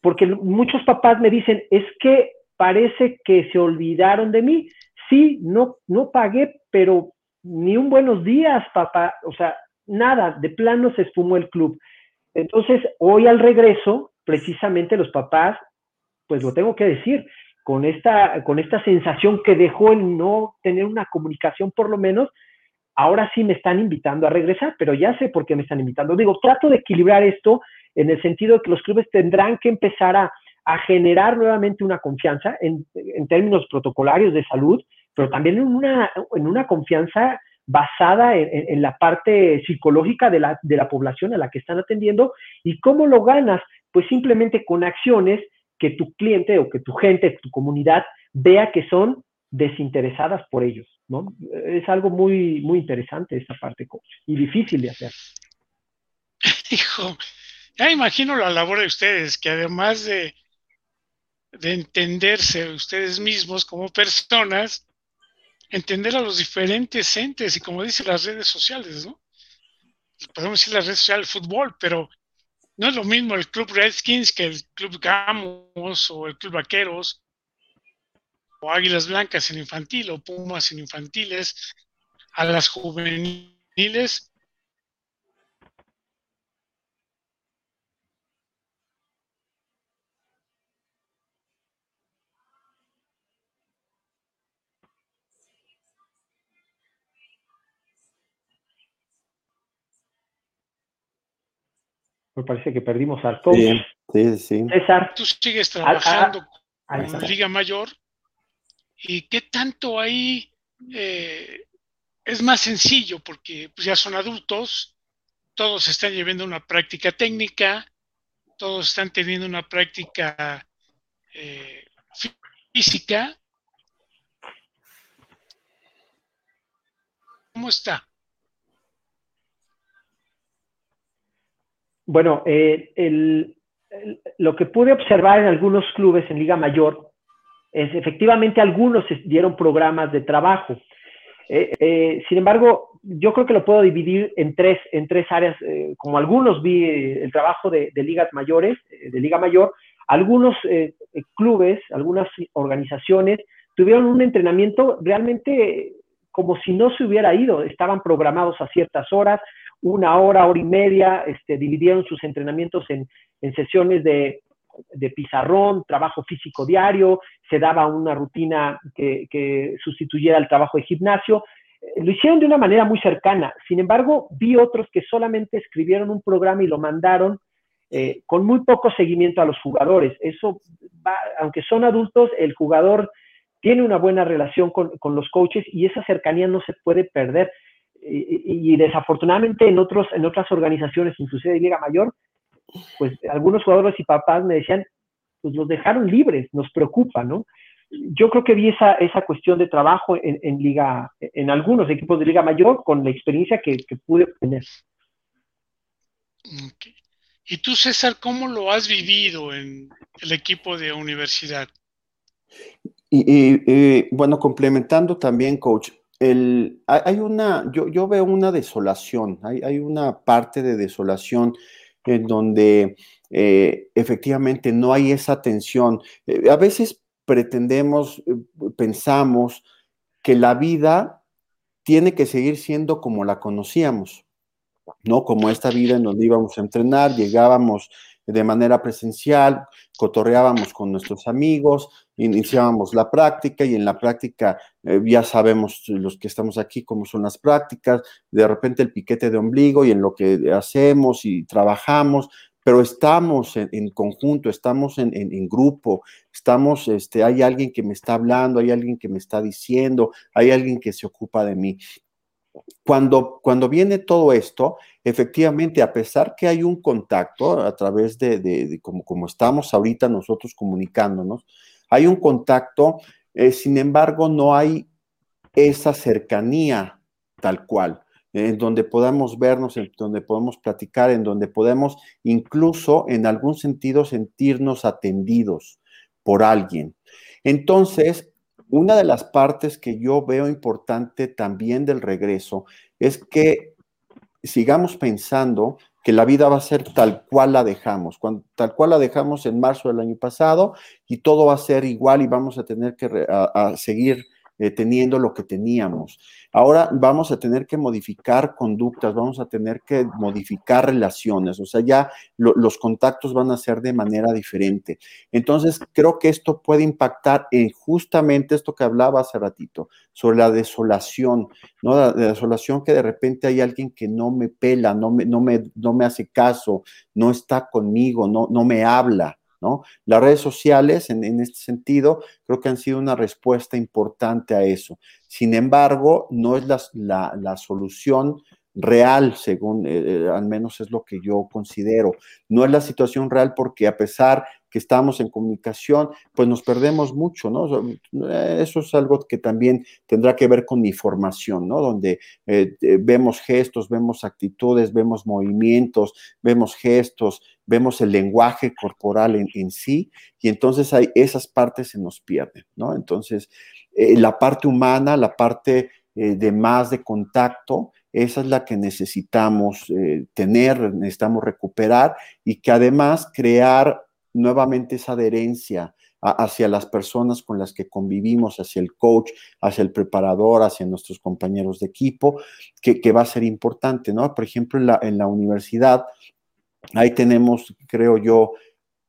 [SPEAKER 4] porque muchos papás me dicen, es que parece que se olvidaron de mí. Sí, no, no pagué, pero ni un buenos días, papá. O sea, nada, de plano se esfumó el club. Entonces, hoy al regreso, precisamente los papás, pues lo tengo que decir, con esta, con esta sensación que dejó el no tener una comunicación por lo menos, ahora sí me están invitando a regresar, pero ya sé por qué me están invitando. Digo, trato de equilibrar esto en el sentido de que los clubes tendrán que empezar a, a generar nuevamente una confianza en, en, términos protocolarios de salud, pero también en una, en una confianza basada en, la parte psicológica de la, de la población a la que están atendiendo. ¿Y cómo lo ganas? Pues simplemente con acciones que tu cliente o que tu gente, tu comunidad vea que son desinteresadas por ellos. ¿no? Es algo muy, muy interesante esta parte, y difícil de hacer. <laughs>
[SPEAKER 3] Hijo, Ya imagino la labor de ustedes, que además de, de entenderse ustedes mismos como personas, entender a los diferentes entes y como dicen las redes sociales, ¿no? Podemos decir las redes sociales fútbol, pero no es lo mismo el Club Redskins que el Club Gamos o el Club Vaqueros o Águilas Blancas en infantil o Pumas en infantiles a las juveniles
[SPEAKER 4] Me parece que perdimos al coach.
[SPEAKER 5] Sí, sí, sí.
[SPEAKER 4] César.
[SPEAKER 3] Tú sigues trabajando
[SPEAKER 4] Ah, ah,
[SPEAKER 3] con. Liga Mayor. ¿Y qué tanto ahí eh, es más sencillo? Porque pues, ya son adultos, todos están llevando una práctica técnica, todos están teniendo una práctica eh, fí- física. ¿Cómo está?
[SPEAKER 4] Bueno, eh, el- lo que pude observar en algunos clubes en Liga Mayor es efectivamente algunos dieron programas de trabajo. Eh, eh, sin embargo, yo creo que lo puedo dividir en tres, en tres áreas. como algunos vi el trabajo de, de ligas mayores, de Liga Mayor, algunos clubes, algunas organizaciones tuvieron un entrenamiento realmente como si no se hubiera ido. Estaban programados a ciertas horas, una hora, hora y media, este, dividieron sus entrenamientos en, sesiones de, pizarrón, trabajo físico diario, se daba una rutina que, que sustituyera el trabajo de gimnasio. Eh, Lo hicieron de una manera muy cercana. Sin embargo, vi otros que solamente escribieron un programa y lo mandaron eh, con muy poco seguimiento a los jugadores. Eso, va, aunque son adultos, el jugador tiene una buena relación con, con los coaches y esa cercanía no se puede perder. Y, y, desafortunadamente en, otros, en otras organizaciones, inclusive de Liga Mayor, pues algunos jugadores y papás me decían, pues los dejaron libres, nos preocupa, ¿no? Yo creo que vi esa, esa cuestión de trabajo en, en, Liga, en algunos equipos de Liga Mayor con la experiencia que, que pude obtener.
[SPEAKER 3] Okay. ¿Y tú, César, cómo lo has vivido en el equipo de universidad?
[SPEAKER 5] Y, y, y bueno, complementando también, coach, el, hay una, yo, veo una desolación, hay, una parte de desolación en donde eh, efectivamente no hay esa atención. Eh, a veces pretendemos, eh, pensamos que la vida tiene que seguir siendo como la conocíamos, ¿no? Como esta vida en donde íbamos a entrenar, llegábamos de manera presencial, cotorreábamos con nuestros amigos, iniciábamos la práctica y en la práctica eh, ya sabemos los que estamos aquí cómo son las prácticas, de repente el piquete de ombligo y en lo que hacemos y trabajamos, pero estamos en, conjunto, estamos en, en, en, grupo, estamos, este, hay alguien que me está hablando, hay alguien que me está diciendo, hay alguien que se ocupa de mí. Cuando, cuando viene todo esto, efectivamente, a pesar que hay un contacto a través de, como, como estamos ahorita nosotros comunicándonos, hay un contacto, eh, sin embargo, no hay esa cercanía tal cual, en donde podamos vernos, en donde podemos platicar, en donde podemos incluso en algún sentido sentirnos atendidos por alguien. Entonces, una de las partes que yo veo importante también del regreso es que sigamos pensando que la vida va a ser tal cual la dejamos, tal cual la dejamos en marzo del año pasado y todo va a ser igual y vamos a tener que seguir eh, teniendo lo que teníamos. Ahora vamos a tener que modificar conductas, vamos a tener que modificar relaciones, o sea, ya lo, los contactos van a ser de manera diferente. Entonces, creo que esto puede impactar en justamente esto que hablaba hace ratito, sobre la desolación, ¿no? La, la desolación que de repente hay alguien que no me pela, no me, no me, no me hace caso, no está conmigo, no, no me habla. ¿No? Las redes sociales, en, este sentido, creo que han sido una respuesta importante a eso. Sin embargo, no es la, la solución real, según eh, al menos es lo que yo considero. No es la situación real porque a pesar que estamos en comunicación, pues nos perdemos mucho, ¿no? Eso es algo que también tendrá que ver con mi formación, ¿no? Donde eh, eh, vemos gestos, vemos actitudes, vemos movimientos, vemos gestos, vemos el lenguaje corporal en, sí, y entonces hay, esas partes se nos pierden, ¿no? Entonces, eh, la parte humana, la parte de más de contacto, esa es la que necesitamos tener, necesitamos recuperar y que además crear nuevamente esa adherencia hacia las personas con las que convivimos, hacia el coach, hacia el preparador, hacia nuestros compañeros de equipo, que, va a ser importante, ¿no? Por ejemplo, en la, en la universidad, ahí tenemos, creo yo,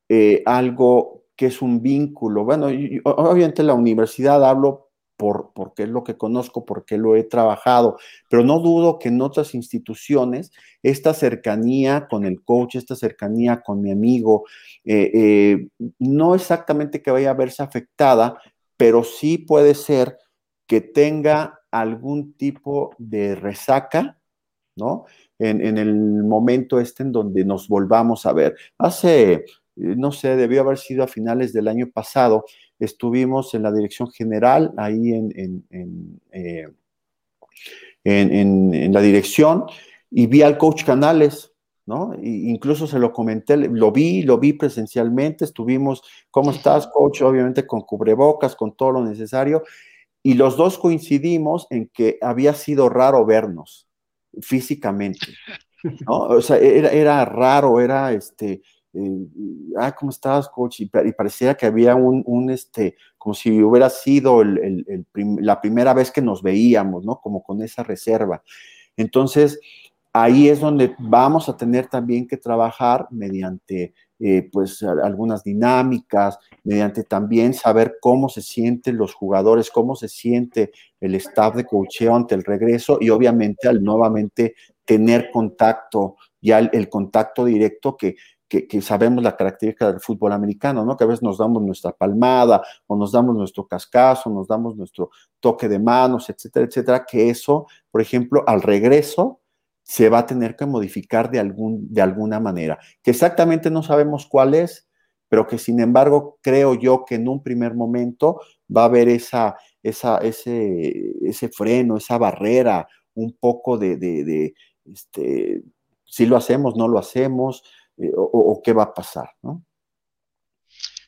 [SPEAKER 5] eh, algo que es un vínculo. Bueno, obviamente la universidad hablo por, porque es lo que conozco, porque lo he trabajado, pero no dudo que en otras instituciones esta cercanía con el coach, esta cercanía con mi amigo, eh, eh, no exactamente que vaya a verse afectada, pero sí puede ser que tenga algún tipo de resaca, ¿no? En, en, el momento este en donde nos volvamos a ver. Hace, no sé, debió haber sido a finales del año pasado, estuvimos en la dirección general, ahí en, eh, en, la dirección, y vi al coach Canales, ¿no? incluso se lo comenté, lo vi, lo vi presencialmente, estuvimos, ¿cómo estás, coach? Obviamente con cubrebocas, con todo lo necesario, y los dos coincidimos en que había sido raro vernos físicamente, ¿no? O sea, era, era raro, era este, eh, ah, ¿cómo estás, coach? Y, parecía que había un, este, como si hubiera sido la primera vez que nos veíamos, ¿no? Como con esa reserva. Entonces, ahí es donde vamos a tener también que trabajar mediante, eh, pues, algunas dinámicas, mediante también saber cómo se sienten los jugadores, cómo se siente el staff de coacheo ante el regreso y obviamente al nuevamente tener contacto, ya el contacto directo que que, sabemos la característica del fútbol americano, ¿no? Que a veces nos damos nuestra palmada o nos damos nuestro cascazo, nos damos nuestro toque de manos, etcétera, etcétera, que eso, por ejemplo, al regreso se va a tener que modificar de, algún, de alguna manera, que exactamente no sabemos cuál es, pero que sin embargo creo yo que en un primer momento va a haber esa, ese, ese freno, esa barrera, un poco de, de, de este, si lo hacemos, no lo hacemos, eh, o, qué va a pasar, ¿no?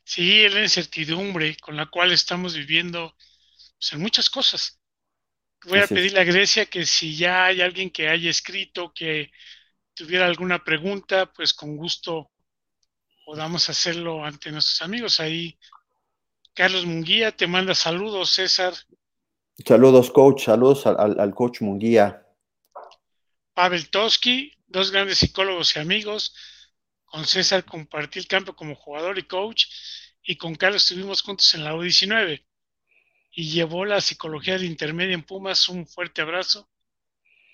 [SPEAKER 3] Sí, es la incertidumbre con la cual estamos viviendo pues, en muchas cosas. Voy a pedirle a Grecia que si ya hay alguien que haya escrito, que tuviera alguna pregunta, pues con gusto podamos hacerlo ante nuestros amigos. Ahí Carlos Munguía te manda saludos, César.
[SPEAKER 5] Saludos, coach. Saludos al, al coach Munguía.
[SPEAKER 3] Pavel Toski, dos grandes psicólogos y amigos. Con César compartí el campo como jugador y coach y con Carlos estuvimos juntos en la U19 y llevó la psicología de intermedia en Pumas. Un fuerte abrazo.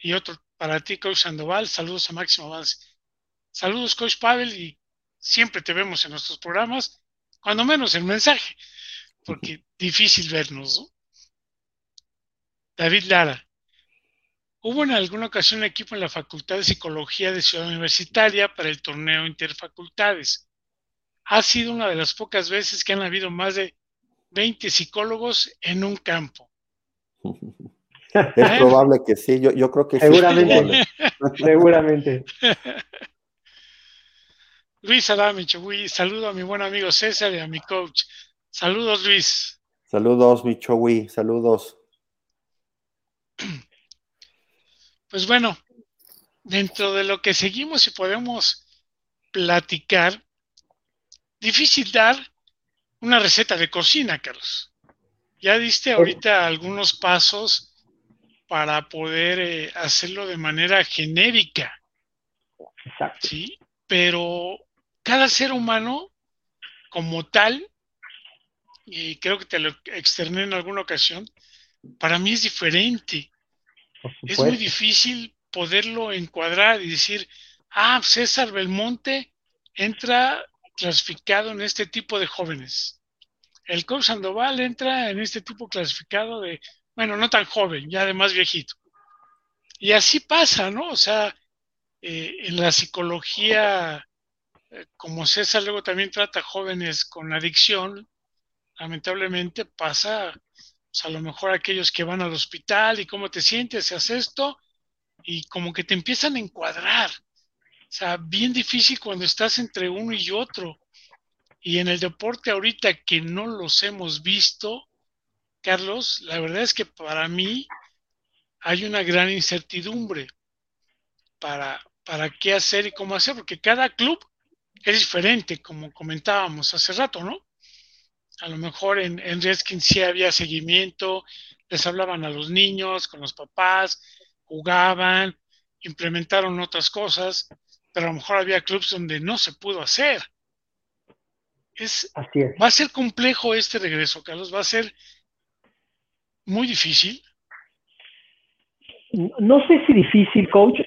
[SPEAKER 3] Y otro para ti, Coach Sandoval. Saludos a Máximo Avance. Saludos, Coach Pavel, y siempre te vemos en nuestros programas, cuando menos el mensaje, porque <laughs> difícil vernos, ¿no? David Lara. Hubo en alguna ocasión un equipo en la Facultad de Psicología de Ciudad Universitaria para el torneo Interfacultades. Ha sido una de las pocas veces que han habido más de 20 psicólogos en un campo.
[SPEAKER 5] Es probable que sí, yo, creo que
[SPEAKER 4] seguramente, sí. Seguramente. <laughs>
[SPEAKER 3] Luis Adame, saludo a mi buen amigo César y a mi coach. Saludos, Luis.
[SPEAKER 5] Saludos, mi saludos. <clears throat>
[SPEAKER 3] Pues bueno, dentro de lo que seguimos y podemos platicar, difícil dar una receta de cocina, Carlos. Ya diste ahorita algunos pasos para poder eh, hacerlo de manera genérica.
[SPEAKER 4] Exacto.
[SPEAKER 3] Sí, pero cada ser humano como tal, y creo que te lo externé en alguna ocasión, para mí es diferente es muy difícil poderlo encuadrar y decir, ah, César Belmonte entra clasificado en este tipo de jóvenes. El coach Sandoval entra en este tipo clasificado de, bueno, no tan joven, ya de más viejito. Y así pasa, ¿no? O sea, eh, en la psicología, eh, como César luego también trata jóvenes con adicción, lamentablemente pasa, pues, a lo mejor aquellos que van al hospital y cómo te sientes, se hace esto, y como que te empiezan a encuadrar. O sea, bien difícil cuando estás entre uno y otro. Y en el deporte ahorita que no los hemos visto, Carlos, la verdad es que para mí hay una gran incertidumbre para, para qué hacer y cómo hacer, porque cada club es diferente, como comentábamos hace rato, ¿no? A lo mejor en, en Redskins sí había seguimiento, les hablaban a los niños, con los papás, jugaban, implementaron otras cosas, pero a lo mejor había clubes donde no se pudo hacer. Es, Va a ser complejo este regreso, Carlos, va a ser muy difícil
[SPEAKER 4] no sé si difícil, coach.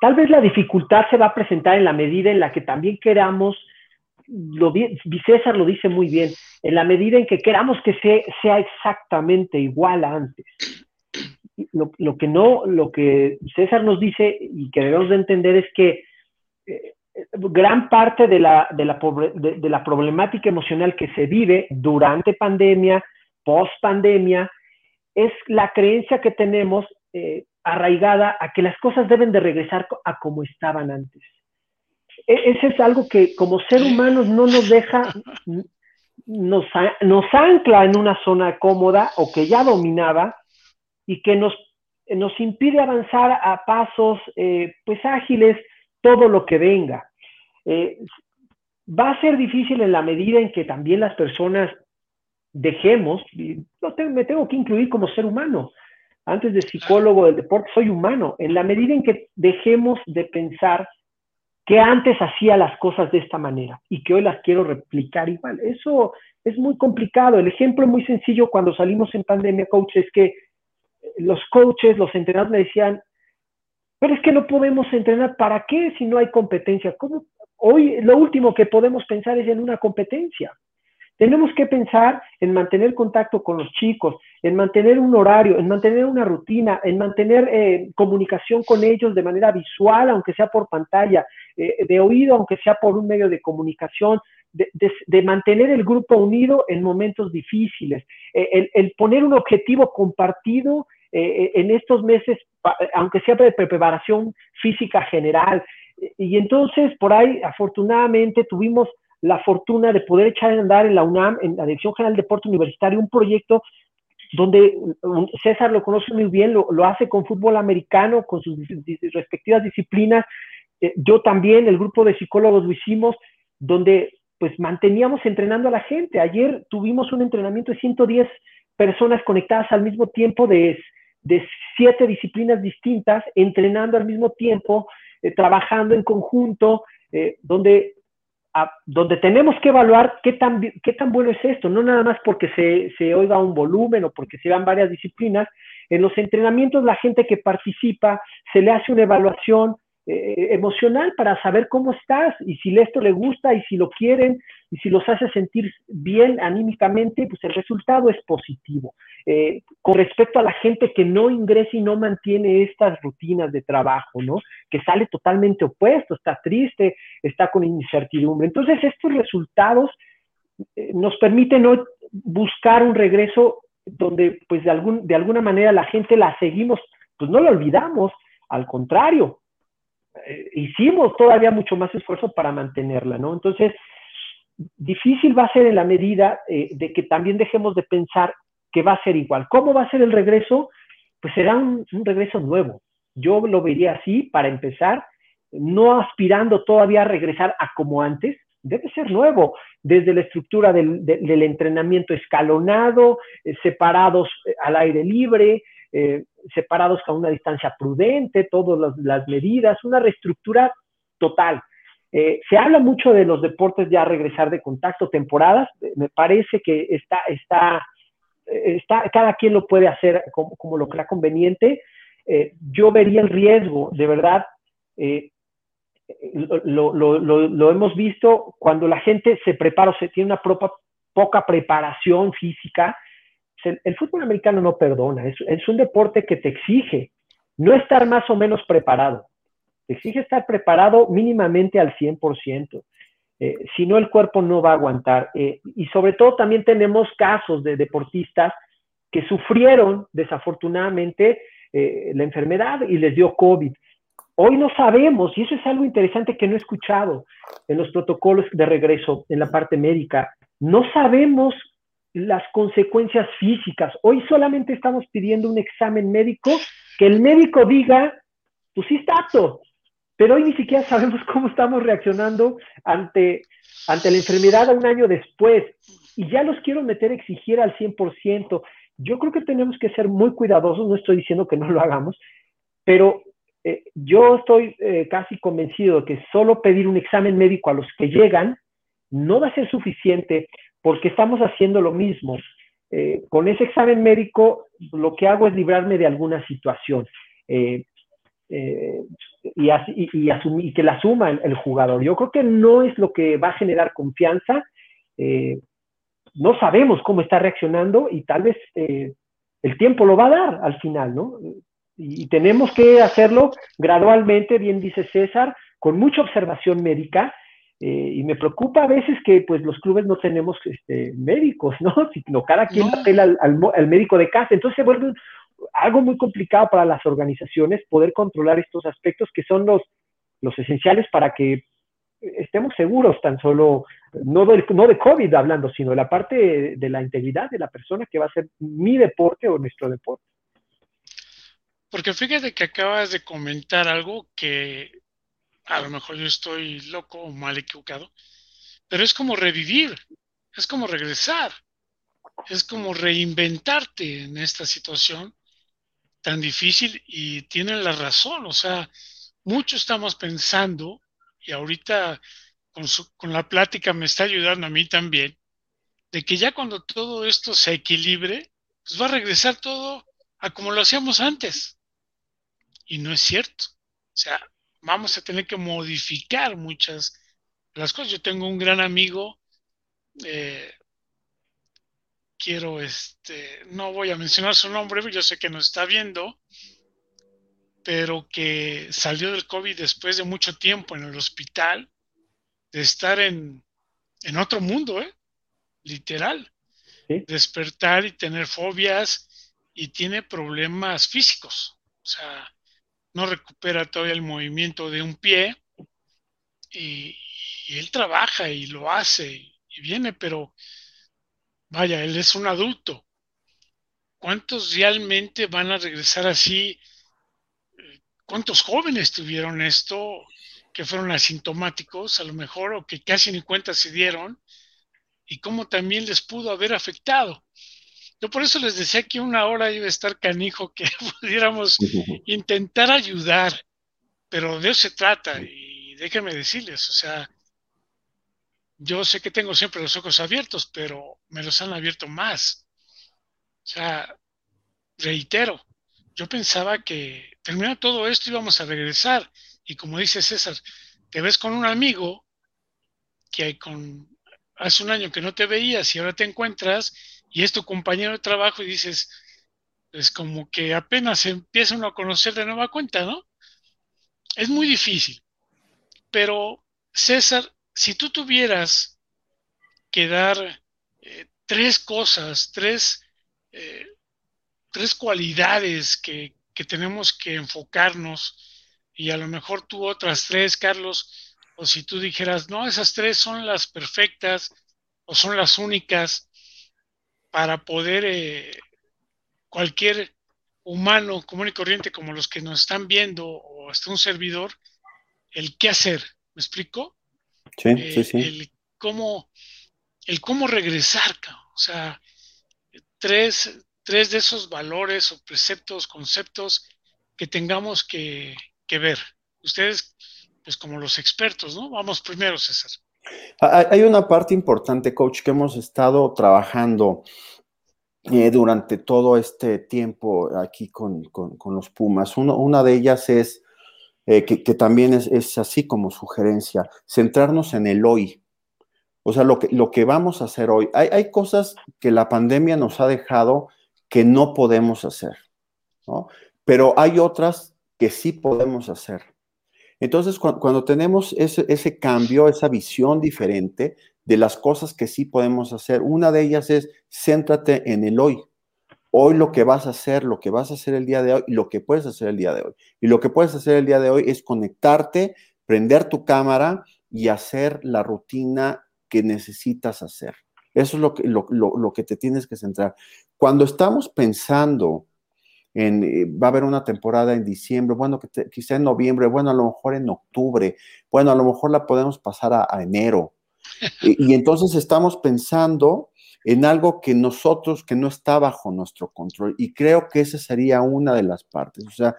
[SPEAKER 4] Tal vez la dificultad se va a presentar en la medida en la que también queramos, lo, César lo dice muy bien, en la medida en que queramos que sea exactamente igual a antes. Lo, que no, lo que César nos dice y que debemos de entender es que eh, gran parte de la, de la, de la problemática emocional que se vive durante pandemia, post pandemia, es la creencia que tenemos eh, arraigada a que las cosas deben de regresar a como estaban antes. E, ese es algo que como ser humanos no nos deja, nos, nos ancla en una zona cómoda o que ya dominaba y que nos, nos impide avanzar a pasos eh, pues ágiles todo lo que venga. Eh, va a ser difícil en la medida en que también las personas dejemos, y me tengo que incluir como ser humano, antes de psicólogo del deporte, soy humano. En la medida en que dejemos de pensar que antes hacía las cosas de esta manera y que hoy las quiero replicar igual. Eso es muy complicado. El ejemplo muy sencillo cuando salimos en pandemia, coach, es que los coaches, los entrenadores me decían, pero es que no podemos entrenar, ¿para qué si no hay competencia? ¿Cómo? Hoy lo último que podemos pensar es en una competencia. Tenemos que pensar en mantener contacto con los chicos, en mantener un horario, en mantener una rutina, en mantener eh, comunicación con ellos de manera visual, aunque sea por pantalla, eh, de oído, aunque sea por un medio de comunicación, de, mantener el grupo unido en momentos difíciles, eh, el, poner un objetivo compartido en estos meses, aunque sea de preparación física general. Y entonces, por ahí, afortunadamente, tuvimos la fortuna de poder echar a andar en la UNAM, en la Dirección General de Deporte Universitario, un proyecto donde César lo conoce muy bien, lo, hace con fútbol americano, con sus respectivas disciplinas. Eh, yo también, el grupo de psicólogos lo hicimos, donde pues manteníamos entrenando a la gente. Ayer tuvimos un entrenamiento de 110 personas conectadas al mismo tiempo de, de siete disciplinas distintas, entrenando al mismo tiempo, eh, trabajando en conjunto, eh, donde donde tenemos que evaluar qué tan, qué tan bueno es esto, no nada más porque se, se oiga un volumen o porque se vean varias disciplinas. En los entrenamientos la gente que participa se le hace una evaluación eh, emocional para saber cómo estás y si esto le gusta y si lo quieren y si los hace sentir bien anímicamente, pues el resultado es positivo. Eh, con respecto a la gente que no ingresa y no mantiene estas rutinas de trabajo, ¿no? Que sale totalmente opuesto, está triste, está con incertidumbre. Entonces, estos resultados eh, nos permiten buscar un regreso donde, pues, de, algún, de alguna manera la gente la seguimos, pues no la olvidamos, al contrario, eh, hicimos todavía mucho más esfuerzo para mantenerla, ¿no? Entonces, difícil va a ser en la medida eh, de que también dejemos de pensar que va a ser igual. ¿Cómo va a ser el regreso? Pues será un, regreso nuevo. Yo lo vería así, para empezar, no aspirando todavía a regresar a como antes, debe ser nuevo, desde la estructura del, entrenamiento escalonado, eh, separados eh, al aire libre, separados a una distancia prudente, todas las medidas, una reestructura total. Eh, se habla mucho de los deportes ya regresar de contacto, temporadas. Me parece que está, está, está cada quien lo puede hacer como, lo crea conveniente. Eh, yo vería el riesgo, de verdad, eh, lo, hemos visto cuando la gente se prepara o se tiene una poca preparación física. El, fútbol americano no perdona, es un deporte que te exige no estar más o menos preparado. Exige estar preparado mínimamente al 100%. Eh, si no, el cuerpo no va a aguantar. Eh, y sobre todo también tenemos casos de deportistas que sufrieron desafortunadamente eh, la enfermedad y les dio COVID. Hoy no sabemos, y eso es algo interesante que no he escuchado en los protocolos de regreso en la parte médica, no sabemos las consecuencias físicas. Hoy solamente estamos pidiendo un examen médico que el médico diga, pues sí está apto, pero hoy ni siquiera sabemos <laughs> cómo estamos reaccionando ante, ante la enfermedad un año después. Y ya los quiero meter a exigir al 100%. Yo creo que tenemos que ser muy cuidadosos, no estoy diciendo que no lo hagamos, pero eh, yo estoy eh, casi convencido de que solo pedir un examen médico a los que llegan no va a ser suficiente porque estamos haciendo lo mismo. Eh, con ese examen médico lo que hago es librarme de alguna situación y, y, que la asuma el, jugador. Yo creo que no es lo que va a generar confianza. no sabemos cómo está reaccionando y tal vez el tiempo lo va a dar al final, ¿no? y, tenemos que hacerlo gradualmente, bien dice César, con mucha observación médica. Eh, y me preocupa a veces que pues los clubes no tenemos este, médicos, ¿no? <laughs> Sino cada quien apela al, médico de casa. Entonces se vuelve algo muy complicado para las organizaciones poder controlar estos aspectos que son los, los esenciales para que estemos seguros tan solo, no de, no de COVID hablando, sino de la parte de la integridad de la persona que va a ser mi deporte o nuestro deporte.
[SPEAKER 3] Porque fíjate que acabas de comentar algo que a lo mejor yo estoy loco o mal equivocado, pero es como revivir, es como regresar, es como reinventarte en esta situación tan difícil y tienen la razón, o sea, mucho estamos pensando y ahorita con, con la plática me está ayudando a mí también, de que ya cuando todo esto se equilibre, pues va a regresar todo a como lo hacíamos antes. Y no es cierto. O sea, vamos a tener que modificar muchas las cosas. Yo tengo un gran amigo, eh, quiero, este, no voy a mencionar su nombre, yo sé que nos está viendo, pero que salió del COVID después de mucho tiempo en el hospital, de estar en, en otro mundo, ¿eh? literal. Despertar y tener fobias y tiene problemas físicos. O sea, no recupera todavía el movimiento de un pie y, él trabaja y lo hace y viene, pero vaya, él es un adulto. ¿Cuántos realmente van a regresar así? ¿Cuántos jóvenes tuvieron esto que fueron asintomáticos a lo mejor o que casi ni cuenta se dieron? ¿Y cómo también les pudo haber afectado? Yo por eso les decía que una hora iba a estar canijo que <laughs> pudiéramos <laughs> intentar ayudar, pero de eso se trata y déjenme decirles, o sea, yo sé que tengo siempre los ojos abiertos, pero me los han abierto más. O sea, reitero, yo pensaba que terminado todo esto íbamos a regresar y como dice César, te ves con un amigo que con hace un año que no te veías y ahora te encuentras y es tu compañero de trabajo y dices, es como que apenas empieza uno a conocer de nueva cuenta, ¿no? Es muy difícil. Pero, César, si tú tuvieras que dar eh, tres cosas, tres, eh, tres cualidades que, que tenemos que enfocarnos, y a lo mejor tú otras tres, Carlos, o si tú dijeras, no, esas tres son las perfectas o son las únicas, para poder eh, cualquier humano común y corriente como los que nos están viendo o hasta un servidor, el qué hacer, ¿me explico?
[SPEAKER 5] Sí, eh, sí.
[SPEAKER 3] El cómo, el cómo regresar, o sea, tres, tres de esos valores o preceptos, conceptos que tengamos que, que ver. Ustedes, pues como los expertos, ¿no? Vamos primero, César.
[SPEAKER 5] Hay una parte importante, coach, que hemos estado trabajando eh, durante todo este tiempo aquí con, los Pumas. una de ellas es, eh, que, también es, así como sugerencia, centrarnos en el hoy. O sea, lo que, lo que vamos a hacer hoy. Hay, hay cosas que la pandemia nos ha dejado que no podemos hacer, ¿no? pero hay otras que sí podemos hacer. Entonces, cuando, tenemos ese, ese, cambio, esa visión diferente de las cosas que sí podemos hacer, una de ellas es céntrate en el hoy. Hoy lo que vas a hacer, lo que vas a hacer el día de hoy y lo que puedes hacer el día de hoy. Y lo que puedes hacer el día de hoy es conectarte, prender tu cámara y hacer la rutina que necesitas hacer. Eso es lo que, lo, que te tienes que centrar. Cuando estamos pensando en, eh, va a haber una temporada en diciembre, bueno, que quizá en noviembre, bueno, a lo mejor en octubre, bueno, a lo mejor la podemos pasar a, enero. <laughs> y, entonces estamos pensando en algo que nosotros, que no está bajo nuestro control. Y creo que esa sería una de las partes, o sea,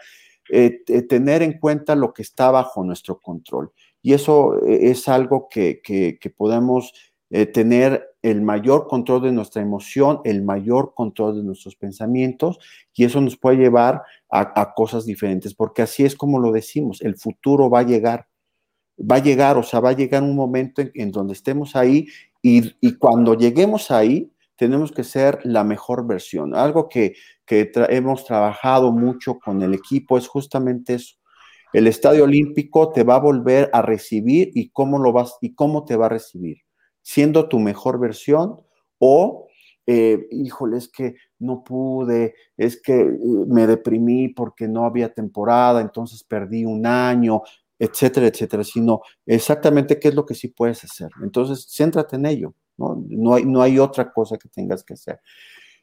[SPEAKER 5] eh, tener en cuenta lo que está bajo nuestro control. Y eso eh, es algo que, podemos eh, tener el mayor control de nuestra emoción, el mayor control de nuestros pensamientos, y eso nos puede llevar a, cosas diferentes, porque así es como lo decimos, el futuro va a llegar, va a llegar, o sea, va a llegar un momento en, donde estemos ahí, y, cuando lleguemos ahí, tenemos que ser la mejor versión. Algo que, que hemos trabajado mucho con el equipo es justamente eso el Estadio Olímpico te va a volver a recibir y cómo lo vas y cómo te va a recibir, siendo tu mejor versión o eh, híjole, es que no pude, es que eh, me deprimí porque no había temporada, entonces perdí un año, etcétera, etcétera, sino exactamente qué es lo que sí puedes hacer. Entonces, céntrate en ello, ¿no? No hay, no hay otra cosa que tengas que hacer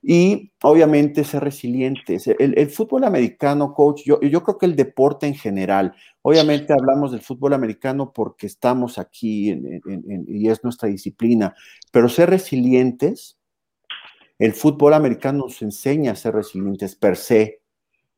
[SPEAKER 5] y obviamente ser resilientes. El, fútbol americano, coach, yo, yo, creo que el deporte en general, obviamente hablamos del fútbol americano porque estamos aquí y es nuestra disciplina, pero ser resilientes, el fútbol americano nos enseña a ser resilientes per se,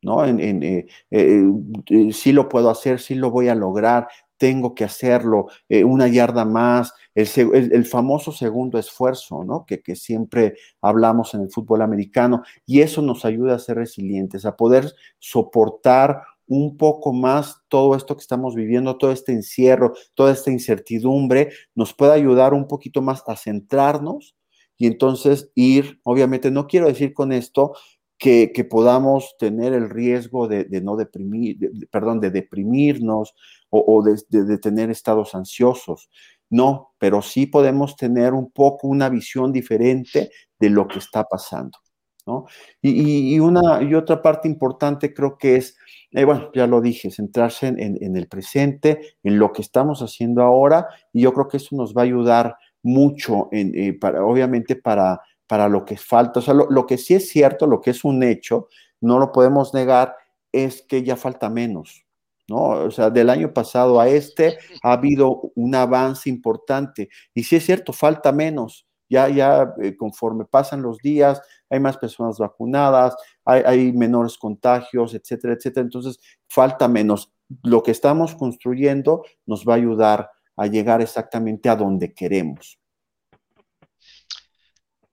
[SPEAKER 5] ¿no? En, eh, eh, eh, sí lo puedo hacer, sí lo voy a lograr, tengo que hacerlo, una yarda más, el, famoso segundo esfuerzo, ¿no? Que, que, siempre hablamos en el fútbol americano, y eso nos ayuda a ser resilientes, a poder soportar un poco más todo esto que estamos viviendo, todo este encierro, toda esta incertidumbre, nos puede ayudar un poquito más a centrarnos y entonces ir, obviamente no quiero decir con esto que, podamos tener el riesgo de, no deprimir, perdón, de deprimirnos o, de, tener estados ansiosos. No, pero sí podemos tener un poco una visión diferente de lo que está pasando. ¿no? Y, una, y otra parte importante creo que es, eh, bueno, ya lo dije, centrarse en, el presente, en lo que estamos haciendo ahora, y yo creo que eso nos va a ayudar mucho, en, eh, para, obviamente, para para lo que falta. O sea, lo, que sí es cierto, lo que es un hecho, no lo podemos negar, es que ya falta menos. ¿no? O sea, del año pasado a este ha habido un avance importante. Y sí es cierto, falta menos. Ya, ya eh, conforme pasan los días, hay más personas vacunadas, hay, hay menores contagios, etcétera, etcétera. Entonces, falta menos. Lo que estamos construyendo nos va a ayudar a llegar exactamente a donde queremos.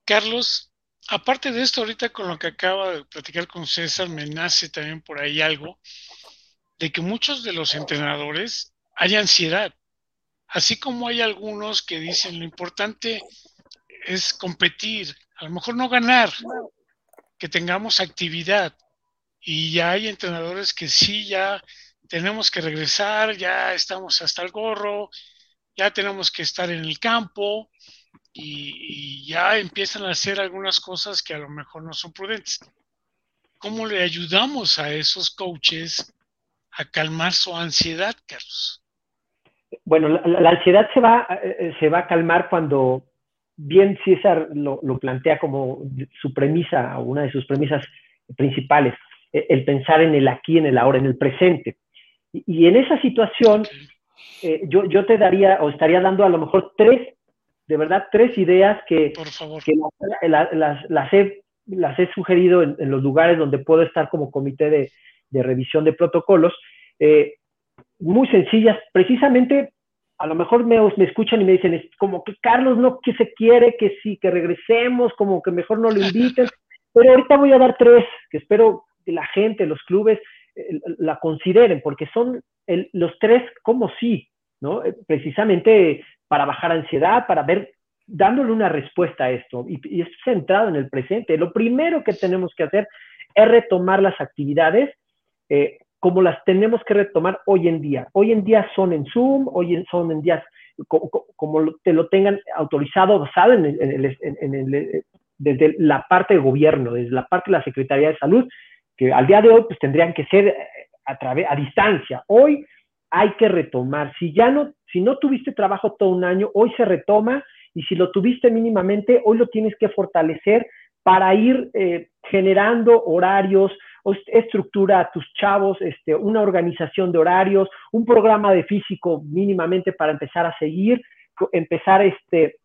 [SPEAKER 3] Carlos, aparte de esto, ahorita con lo que acaba de platicar con César, me nace también por ahí algo de que muchos de los entrenadores hay ansiedad, así como hay algunos que dicen lo importante es competir, a lo mejor no ganar, que tengamos actividad. Y ya hay entrenadores que sí, ya tenemos que regresar, ya estamos hasta el gorro, ya tenemos que estar en el campo, y, ya empiezan a hacer algunas cosas que a lo mejor no son prudentes. ¿Cómo le ayudamos a esos coaches a calmar su ansiedad, Carlos?
[SPEAKER 4] Bueno, la, ansiedad se va, eh, se va a calmar cuando bien César lo, plantea como su premisa, una de sus premisas principales, e, el pensar en el aquí, en el ahora, en el presente. Y, en esa situación, eh, yo, yo, te daría o estaría dando a lo mejor tres de verdad tres ideas que, las, he, las, he, sugerido en, los lugares donde puedo estar como comité de, revisión de protocolos, eh, muy sencillas, precisamente a lo mejor me, me, escuchan y me dicen, es como que Carlos no que se quiere, que sí, que regresemos, como que mejor no lo inviten, <laughs> pero ahorita voy a dar tres que espero que la gente, los clubes eh, la consideren, porque son los tres como sí, ¿no? Eh, precisamente para bajar ansiedad, para ver, dándole una respuesta a esto y, es centrado en el presente. Lo primero que tenemos que hacer es retomar las actividades eh, como las tenemos que retomar hoy en día. Hoy en día son en Zoom, hoy son en días como, te lo tengan autorizado, basado en, el, desde la parte de gobierno, desde la parte de la Secretaría de Salud, que al día de hoy pues tendrían que ser eh, a, través, a distancia. Hoy hay que retomar. Si ya no, si no tuviste trabajo todo un año, hoy se retoma y si lo tuviste mínimamente, hoy lo tienes que fortalecer para ir eh, generando horarios, estructura a tus chavos, este, una organización de horarios, un programa de físico mínimamente para empezar a seguir, empezar este,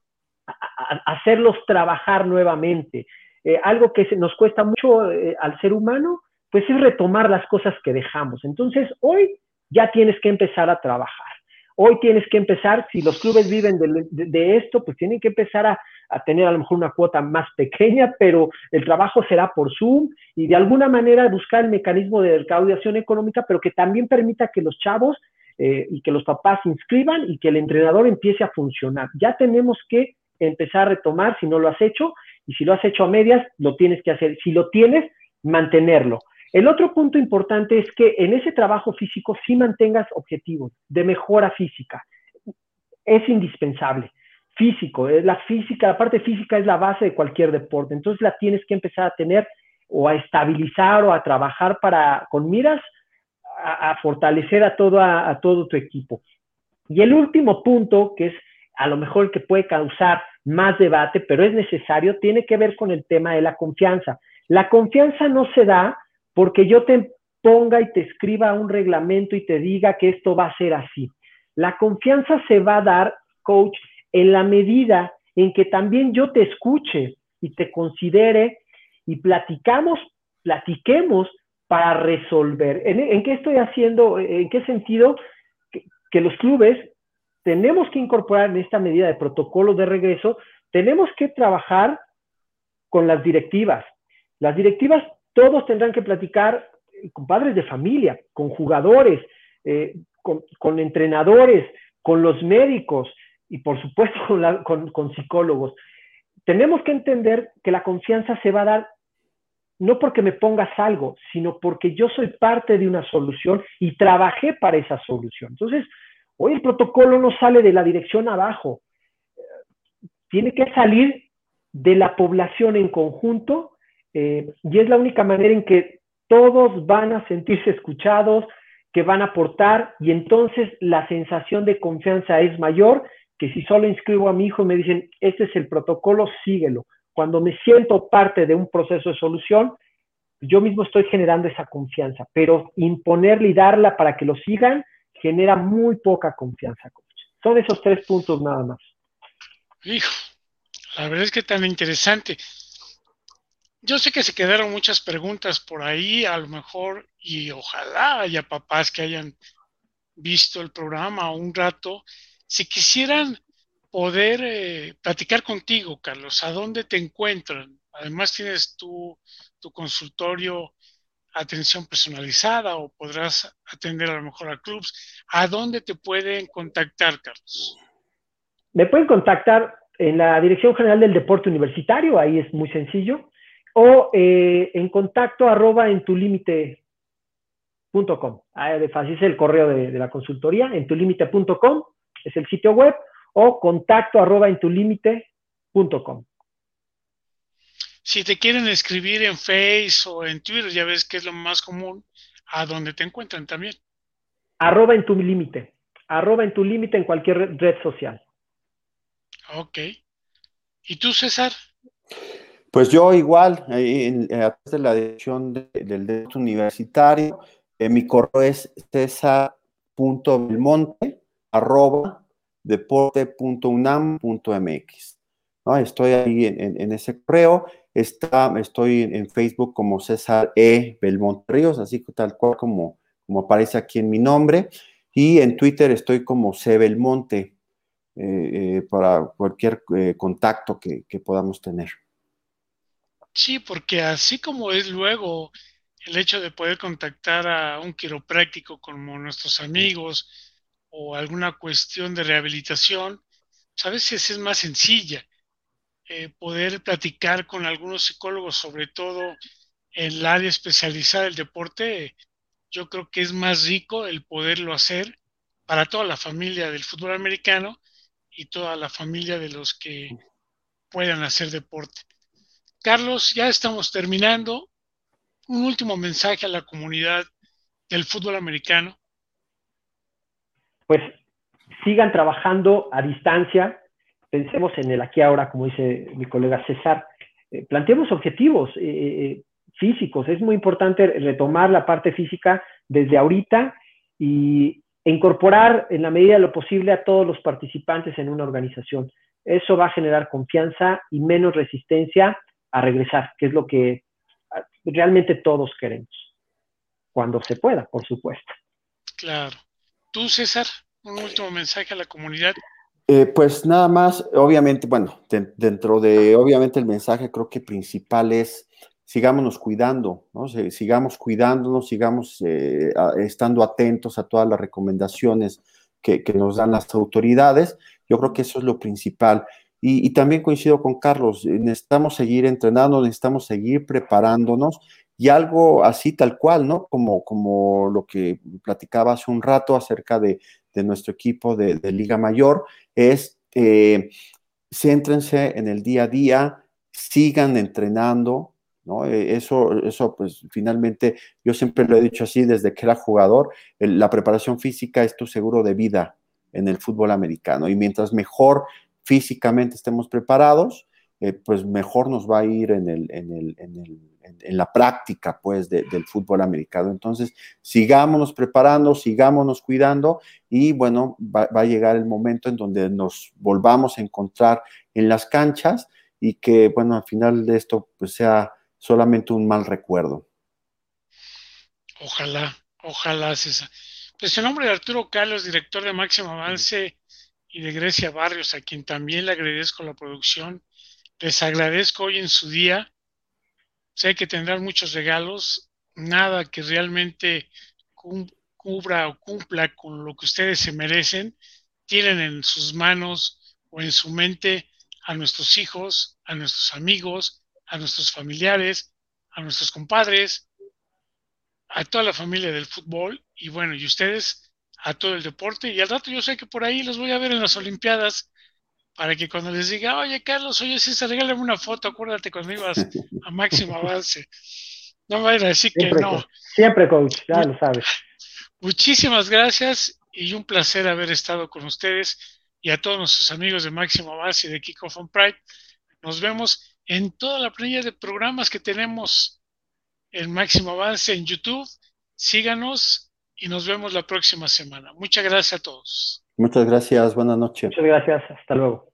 [SPEAKER 4] a, hacerlos trabajar nuevamente. Eh, algo que nos cuesta mucho eh, al ser humano, pues es retomar las cosas que dejamos. Entonces, hoy ya tienes que empezar a trabajar. Hoy tienes que empezar, si los clubes viven de, esto, pues tienen que empezar a, tener a lo mejor una cuota más pequeña, pero el trabajo será por Zoom y de alguna manera buscar el mecanismo de recaudación económica, pero que también permita que los chavos eh, y que los papás se inscriban y que el entrenador empiece a funcionar. Ya tenemos que empezar a retomar si no lo has hecho y si lo has hecho a medias, lo tienes que hacer. Si lo tienes, mantenerlo. El otro punto importante es que en ese trabajo físico sí mantengas objetivos de mejora física. Es indispensable. Físico, eh, la física, la parte física es la base de cualquier deporte. Entonces la tienes que empezar a tener o a estabilizar o a trabajar para, con miras, a, fortalecer a todo, a todo tu equipo. Y el último punto, que es a lo mejor el que puede causar más debate, pero es necesario, tiene que ver con el tema de la confianza. La confianza no se da porque yo te ponga y te escriba un reglamento y te diga que esto va a ser así. La confianza se va a dar, coach, en la medida en que también yo te escuche y te considere y platicamos, platiquemos para resolver. ¿En, qué estoy haciendo? ¿En qué sentido? Que, que, los clubes tenemos que incorporar en esta medida de protocolo de regreso, tenemos que trabajar con las directivas. Las directivas todos tendrán que platicar con padres de familia, con jugadores, eh, con, entrenadores, con los médicos y por supuesto <laughs> con, psicólogos. Tenemos que entender que la confianza se va a dar no porque me pongas algo, sino porque yo soy parte de una solución y trabajé para esa solución. Entonces, hoy el protocolo no sale de la dirección abajo, tiene que salir de la población en conjunto eh, y es la única manera en que todos van a sentirse escuchados, que van a aportar y entonces la sensación de confianza es mayor que si solo inscribo a mi hijo y me dicen, este es el protocolo, síguelo. Cuando me siento parte de un proceso de solución, yo mismo estoy generando esa confianza, pero imponerle y darla para que lo sigan genera muy poca confianza. Son esos tres puntos nada más.
[SPEAKER 3] Hijo, la verdad es que tan interesante. Yo sé que se quedaron muchas preguntas por ahí, a lo mejor, y ojalá haya papás que hayan visto el programa un rato. Si quisieran poder eh, platicar contigo, Carlos, ¿a dónde te encuentran? Además tienes tu, tu consultorio atención personalizada o podrás atender a lo mejor a clubs. ¿A dónde te pueden contactar, Carlos?
[SPEAKER 4] Me pueden contactar en la Dirección General del Deporte Universitario, ahí es muy sencillo o eh, en contacto arroba en tu com. Así es el correo de, la consultoría, en tu es el sitio web, o contacto arroba en tu com.
[SPEAKER 3] Si te quieren escribir en Face o en Twitter, ya ves que es lo más común, a dónde te encuentran también.
[SPEAKER 4] Arroba en tu límite, arroba en tu límite en cualquier red social.
[SPEAKER 3] Ok. ¿Y tú, César?
[SPEAKER 5] Pues yo igual, en, a través de la dirección del derecho universitario, eh, mi correo es cesar.belmonte arroba deporte.unam.mx. ¿no? Estoy ahí en, ese correo. Está, estoy en Facebook como César E. Belmonte Ríos, así tal cual como, como aparece aquí en mi nombre. Y en Twitter estoy como C. Belmonte eh, eh, para cualquier contacto que podamos tener.
[SPEAKER 3] Sí, porque así como es luego el hecho de poder contactar a un quiropráctico como nuestros amigos o alguna cuestión de rehabilitación, pues, a veces es más sencilla. Eh, poder platicar con algunos psicólogos, sobre todo en el área especializada del deporte, yo creo que es más rico el poderlo hacer para toda la familia del fútbol americano y toda la familia de los que puedan hacer deporte. Carlos, ya estamos terminando. Un último mensaje a la comunidad del fútbol americano.
[SPEAKER 4] Pues sigan trabajando a distancia. Pensemos en el aquí ahora, como dice mi colega César. Eh, planteemos objetivos eh, eh, físicos. Es muy importante retomar la parte física desde ahorita y incorporar en la medida de lo posible a todos los participantes en una organización. Eso va a generar confianza y menos resistencia a regresar, que es lo que realmente todos queremos, cuando se pueda, por supuesto.
[SPEAKER 3] Claro. Tú, César, un último mensaje a la comunidad.
[SPEAKER 5] Eh, pues nada más, obviamente, bueno, dentro de, obviamente el mensaje creo que principal es sigámonos cuidando, ¿no? sigamos cuidándonos, sigamos eh, estando atentos a todas las recomendaciones que, nos dan las autoridades. Yo creo que eso es lo principal. Y, también coincido con Carlos, necesitamos seguir entrenando, necesitamos seguir preparándonos y algo así tal cual, ¿no? Como, como lo que platicaba hace un rato acerca de, nuestro equipo de, Liga Mayor, es eh, céntrense en el día a día, sigan entrenando, ¿no? E, eso, eso, pues finalmente, yo siempre lo he dicho así desde que era jugador, la preparación física es tu seguro de vida en el fútbol americano. Y mientras mejor físicamente estemos preparados, eh, pues mejor nos va a ir en, el, en, el, en, la práctica, pues, del fútbol americano. Entonces, sigámonos preparando, sigámonos cuidando y, bueno, va, va a llegar el momento en donde nos volvamos a encontrar en las canchas y que, bueno, al final de esto, pues, sea solamente un mal recuerdo.
[SPEAKER 3] Ojalá, ojalá, César. Pues el nombre de Arturo Carlos, director de Máximo Avance y de Grecia Barrios, a quien también le agradezco la producción. Les agradezco hoy en su día. Sé que tendrán muchos regalos, nada que realmente cubra o cumpla con lo que ustedes se merecen. Tienen en sus manos o en su mente a nuestros hijos, a nuestros amigos, a nuestros familiares, a nuestros compadres, a toda la familia del fútbol y bueno, y ustedes a todo el deporte. Y al rato yo sé que por ahí los voy a ver en las Olimpiadas para que cuando les diga, oye Carlos, oye César, regálame una foto, acuérdate cuando ibas a máximo <laughs> avance. No me vayan a decir que no.
[SPEAKER 4] Siempre, coach, ya lo sabes.
[SPEAKER 3] Muchísimas gracias y un placer haber estado con ustedes y a todos nuestros amigos de Máximo Avance y de Kickoff on Pride. Nos vemos en toda la planilla de programas que tenemos en Máximo Avance en YouTube. Síganos y nos vemos la próxima semana. Muchas gracias a todos.
[SPEAKER 5] Muchas gracias, buenas noches.
[SPEAKER 4] Muchas gracias, hasta luego.